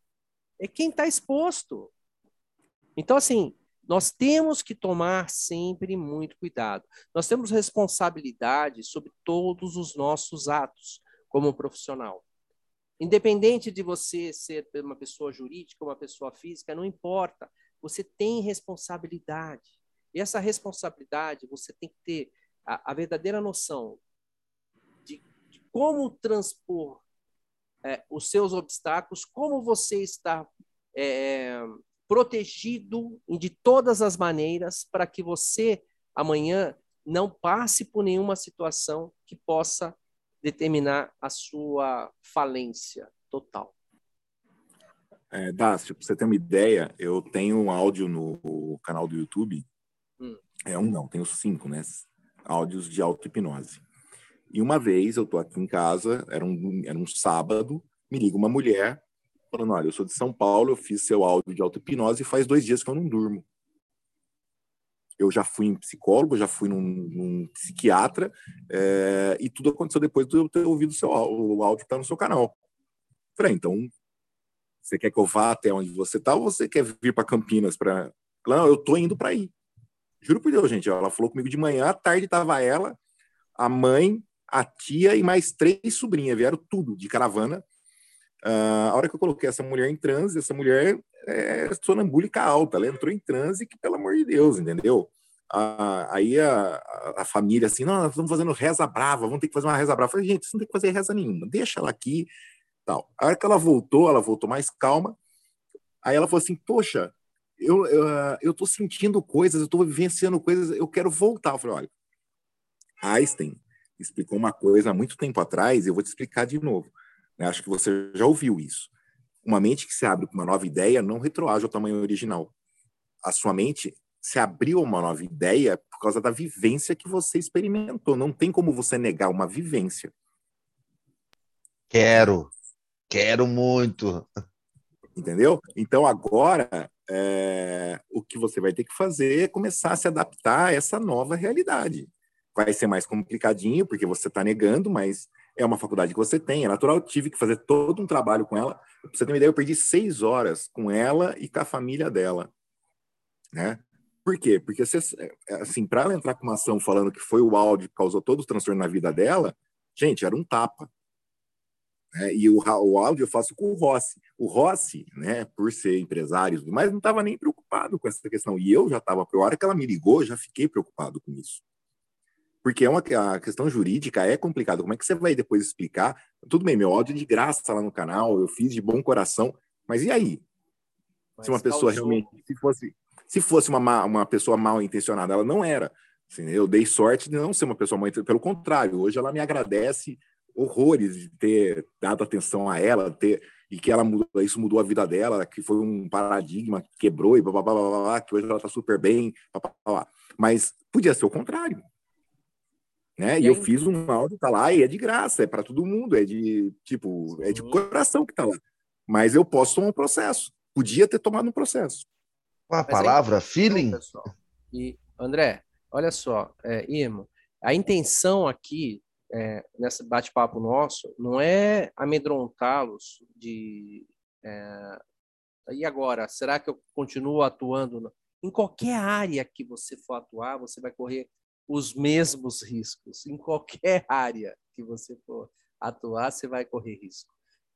É quem está exposto. Então, assim, nós temos que tomar sempre muito cuidado. Nós temos responsabilidade sobre todos os nossos atos como profissional. Independente de você ser uma pessoa jurídica, uma pessoa física, não importa. Você tem responsabilidade. E essa responsabilidade você tem que ter a, a verdadeira noção de, de como transpor é, os seus obstáculos, como você está é, protegido de todas as maneiras para que você amanhã não passe por nenhuma situação que possa determinar a sua falência total. É, Dácio, para você ter uma ideia, eu tenho um áudio no canal do YouTube. Hum. É um não, tenho cinco, né? Áudios de auto-hipnose. E uma vez eu tô aqui em casa, era um, era um sábado, me liga uma mulher falando: Olha, eu sou de São Paulo, eu fiz seu áudio de auto-hipnose e faz dois dias que eu não durmo eu já fui em psicólogo, já fui num, num psiquiatra, é, e tudo aconteceu depois de eu ter ouvido seu, o áudio que está no seu canal. Falei, então, você quer que eu vá até onde você está ou você quer vir para Campinas? Pra... Não, eu tô indo para aí. Juro por Deus, gente. Ela falou comigo de manhã, à tarde estava ela, a mãe, a tia e mais três sobrinhas. Vieram tudo de caravana. Uh, a hora que eu coloquei essa mulher em transe, essa mulher é sonambúlica alta, ela entrou em transe que, pelo amor de Deus, entendeu? Ah, aí a, a, família assim, não, nós estamos fazendo reza brava, vamos ter que fazer uma reza brava. Eu falei, gente, você não tem que fazer reza nenhuma, deixa ela aqui, tal. A hora que ela voltou, ela voltou mais calma, aí ela falou assim, poxa, eu, eu, eu tô sentindo coisas, eu tô vivenciando coisas, eu quero voltar. Eu falei, olha, Einstein explicou uma coisa há muito tempo atrás, eu vou te explicar de novo. Né? Acho que você já ouviu isso. Uma mente que se abre para uma nova ideia não retroage ao tamanho original. A sua mente se abriu a uma nova ideia por causa da vivência que você experimentou. Não tem como você negar uma vivência. Quero, quero muito. Entendeu? Então agora é, o que você vai ter que fazer é começar a se adaptar a essa nova realidade. Vai ser mais complicadinho, porque você está negando, mas é uma faculdade que você tem, é natural. Tive que fazer todo um trabalho com ela. Pra você ter uma ideia, eu perdi seis horas com ela e com a família dela. Né? Por quê? Porque, é, assim, para ela entrar com uma ação falando que foi o áudio que causou todo o transtorno na vida dela, gente, era um tapa. Né? E o, o áudio eu faço com o Rossi. O Rossi, né, por ser empresário, mas não estava nem preocupado com essa questão. E eu já estava, a hora que ela me ligou, já fiquei preocupado com isso porque é uma a questão jurídica é complicada. Como é que você vai depois explicar? Tudo bem, meu áudio é de graça lá no canal, eu fiz de bom coração, mas e aí? Mas se uma pessoa causou... realmente, se fosse, se fosse uma, uma pessoa mal intencionada, ela não era. Assim, eu dei sorte de não ser uma pessoa mal intencionada. Pelo contrário, hoje ela me agradece horrores de ter dado atenção a ela, ter e que ela mudou, isso mudou a vida dela, que foi um paradigma que quebrou e blá, blá, blá, blá, blá que hoje ela está super bem, blá, blá, blá. mas podia ser o contrário. Né? E, e eu fiz um áudio, tá lá, e é de graça, é para todo mundo, é de tipo, é de coração que tá lá. Mas eu posso tomar um processo. Podia ter tomado um processo. A palavra aí, feeling. Pessoal. E André, Olha só, é, Irma, a intenção aqui, é, nesse bate-papo nosso, não é amedrontá-los de. É, e agora, será que eu continuo atuando? Em qualquer área que você for atuar, você vai correr os mesmos riscos. Em qualquer área que você for atuar, você vai correr risco.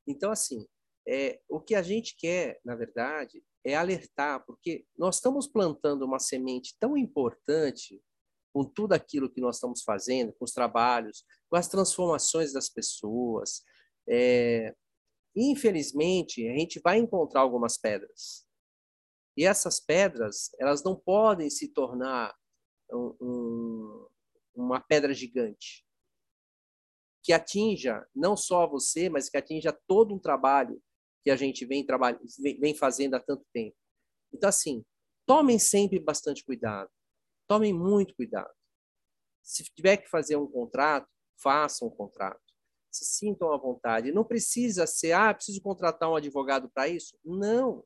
Então, assim, é, o que a gente quer, na verdade, é alertar, porque nós estamos plantando uma semente tão importante com tudo aquilo que nós estamos fazendo, com os trabalhos, com as transformações das pessoas. É, infelizmente, a gente vai encontrar algumas pedras. E essas pedras, elas não podem se tornar um, um, uma pedra gigante que atinja não só você, mas que atinja todo um trabalho que a gente vem, vem fazendo há tanto tempo. Então, assim, tomem sempre bastante cuidado. Tomem muito cuidado. Se tiver que fazer um contrato, façam um contrato. Se sintam à vontade. Não precisa ser, ah, preciso contratar um advogado para isso. Não.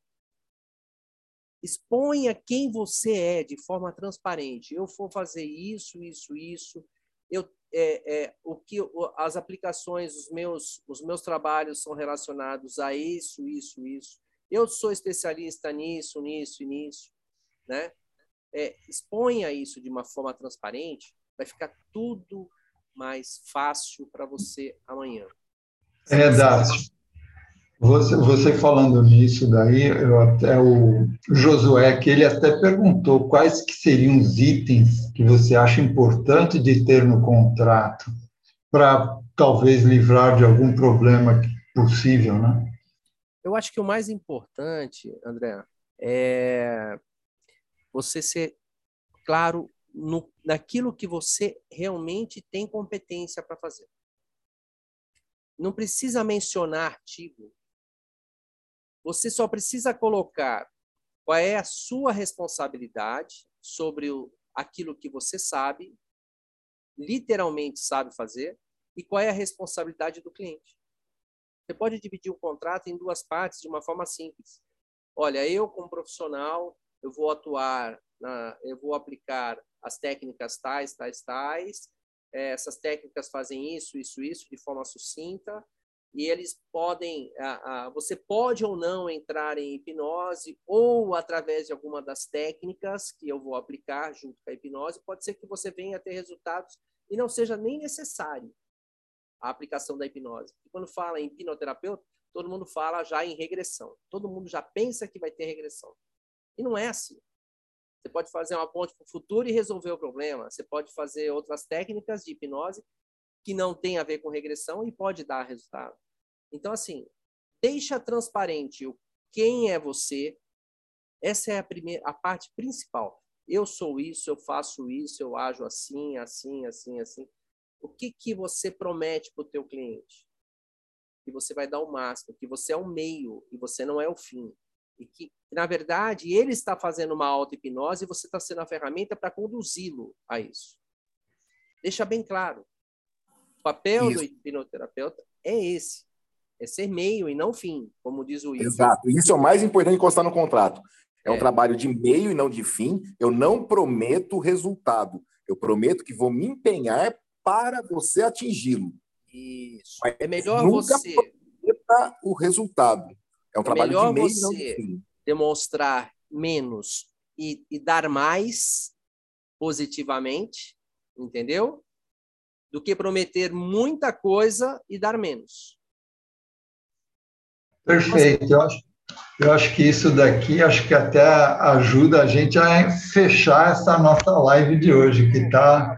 Exponha quem você é de forma transparente. Eu vou fazer isso, isso, isso. Eu é, é, o que as aplicações, os meus, os meus trabalhos são relacionados a isso, isso, isso. Eu sou especialista nisso, nisso nisso, né? É, exponha isso de uma forma transparente, vai ficar tudo mais fácil para você amanhã. É, Dácio. Você, você falando nisso daí, eu até o Josué, que ele até perguntou quais que seriam os itens que você acha importante de ter no contrato para talvez livrar de algum problema possível, né? Eu acho que o mais importante, André, é você ser claro no, naquilo que você realmente tem competência para fazer. Não precisa mencionar artigo você só precisa colocar qual é a sua responsabilidade sobre o, aquilo que você sabe, literalmente sabe fazer, e qual é a responsabilidade do cliente. Você pode dividir o contrato em duas partes de uma forma simples. Olha, eu como profissional, eu vou atuar, na, eu vou aplicar as técnicas tais, tais, tais. É, essas técnicas fazem isso, isso, isso de forma sucinta e eles podem, você pode ou não entrar em hipnose ou através de alguma das técnicas que eu vou aplicar junto com a hipnose, pode ser que você venha a ter resultados e não seja nem necessário a aplicação da hipnose. E quando fala em hipnoterapeuta, todo mundo fala já em regressão. Todo mundo já pensa que vai ter regressão. E não é assim. Você pode fazer uma ponte para o futuro e resolver o problema. Você pode fazer outras técnicas de hipnose que não tem a ver com regressão e pode dar resultado. Então, assim, deixa transparente o quem é você. Essa é a primeira, a parte principal. Eu sou isso, eu faço isso, eu ajo assim, assim, assim, assim. O que que você promete para o teu cliente? Que você vai dar o máximo, que você é o meio e você não é o fim. E que, na verdade, ele está fazendo uma auto-hipnose e você está sendo a ferramenta para conduzi-lo a isso. Deixa bem claro papel isso. do hipnoterapeuta é esse. É ser meio e não fim, como diz o Will. Exato. Isso é o mais importante constar no contrato. É, é um trabalho de meio e não de fim. Eu não prometo resultado. Eu prometo que vou me empenhar para você atingi-lo. Isso. Mas é melhor nunca você o resultado. É um é trabalho de meio e não de fim. Demonstrar menos e, e dar mais positivamente, entendeu? do que prometer muita coisa e dar menos. Perfeito. Eu acho, eu acho que isso daqui, acho que até ajuda a gente a fechar essa nossa live de hoje, que está.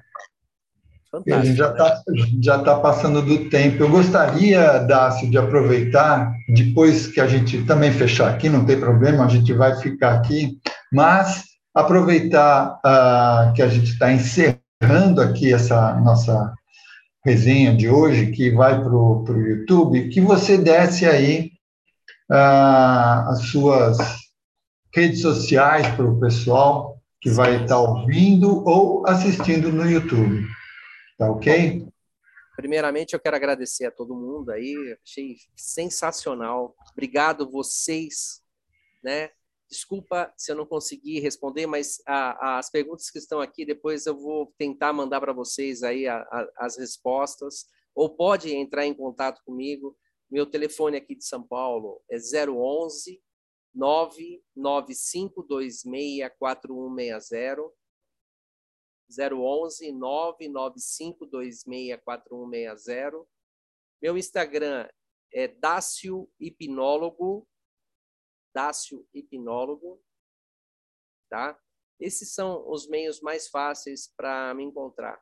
A gente já está já tá passando do tempo. Eu gostaria, Dácio, de aproveitar, depois que a gente também fechar aqui, não tem problema, a gente vai ficar aqui, mas aproveitar uh, que a gente está encerrando aqui essa nossa resenha de hoje, que vai para o YouTube, que você desse aí ah, as suas redes sociais para o pessoal que vai estar ouvindo ou assistindo no YouTube. Tá ok? Primeiramente, eu quero agradecer a todo mundo aí, achei sensacional. Obrigado vocês, né, Desculpa se eu não consegui responder, mas a, as perguntas que estão aqui, depois eu vou tentar mandar para vocês aí a, a, as respostas, ou pode entrar em contato comigo. Meu telefone aqui de São Paulo é 011 995264160 011 995264160. Meu Instagram é Dácio Hipnólogo, Dácio Hipnólogo, tá? Esses são os meios mais fáceis para me encontrar.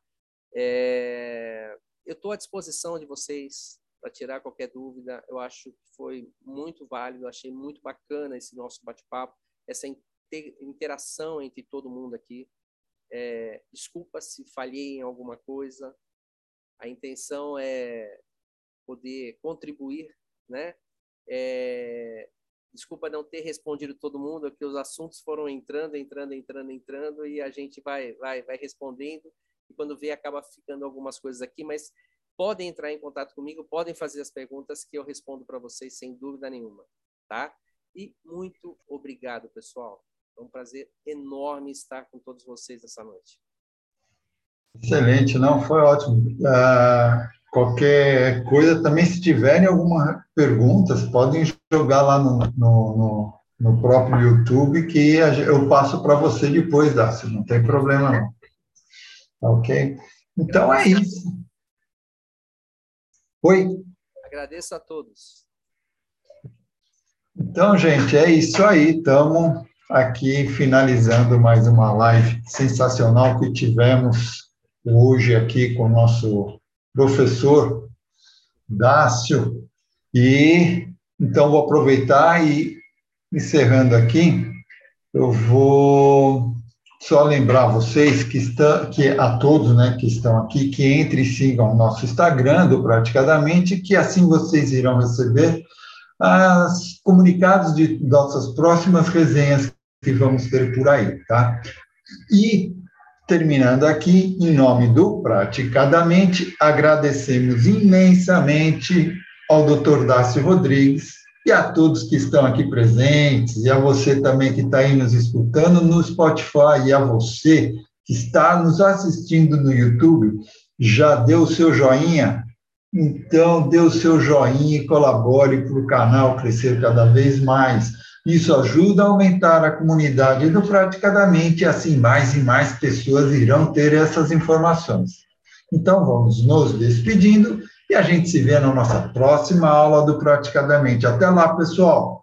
É... Eu estou à disposição de vocês para tirar qualquer dúvida. Eu acho que foi muito válido, achei muito bacana esse nosso bate-papo, essa interação entre todo mundo aqui. É, desculpa se falhei em alguma coisa. A intenção é poder contribuir, né? É, desculpa não ter respondido todo mundo, é que os assuntos foram entrando, entrando, entrando, entrando e a gente vai, vai, vai respondendo e quando vê acaba ficando algumas coisas aqui, mas podem entrar em contato comigo, podem fazer as perguntas que eu respondo para vocês sem dúvida nenhuma, tá? E muito obrigado, pessoal. É um prazer enorme estar com todos vocês essa noite. Excelente, não, foi ótimo. Uh, qualquer coisa também, se tiverem algumas perguntas, podem jogar lá no, no, no, no próprio YouTube que eu passo para você depois, Dácio, não tem problema não. Tá ok? Então é isso. Oi? Agradeço a todos. Então, gente, é isso aí. Estamos aqui finalizando mais uma live sensacional que tivemos hoje aqui com o nosso professor Dácio. E então vou aproveitar e encerrando aqui, eu vou só lembrar vocês que estão que a todos, né, que estão aqui, que entre e sigam o nosso Instagram do Praticadamente, que assim vocês irão receber os comunicados de nossas próximas resenhas que vamos ter por aí, tá? E terminando aqui, em nome do Praticadamente, agradecemos imensamente ao Dr. Dácio Rodrigues e a todos que estão aqui presentes, e a você também que está aí nos escutando no Spotify, e a você que está nos assistindo no YouTube, já deu o seu joinha? Então, dê o seu joinha e colabore para o canal crescer cada vez mais. Isso ajuda a aumentar a comunidade do Praticadamente, e assim mais e mais pessoas irão ter essas informações. Então, vamos nos despedindo e a gente se vê na nossa próxima aula do Praticadamente. Até lá, pessoal!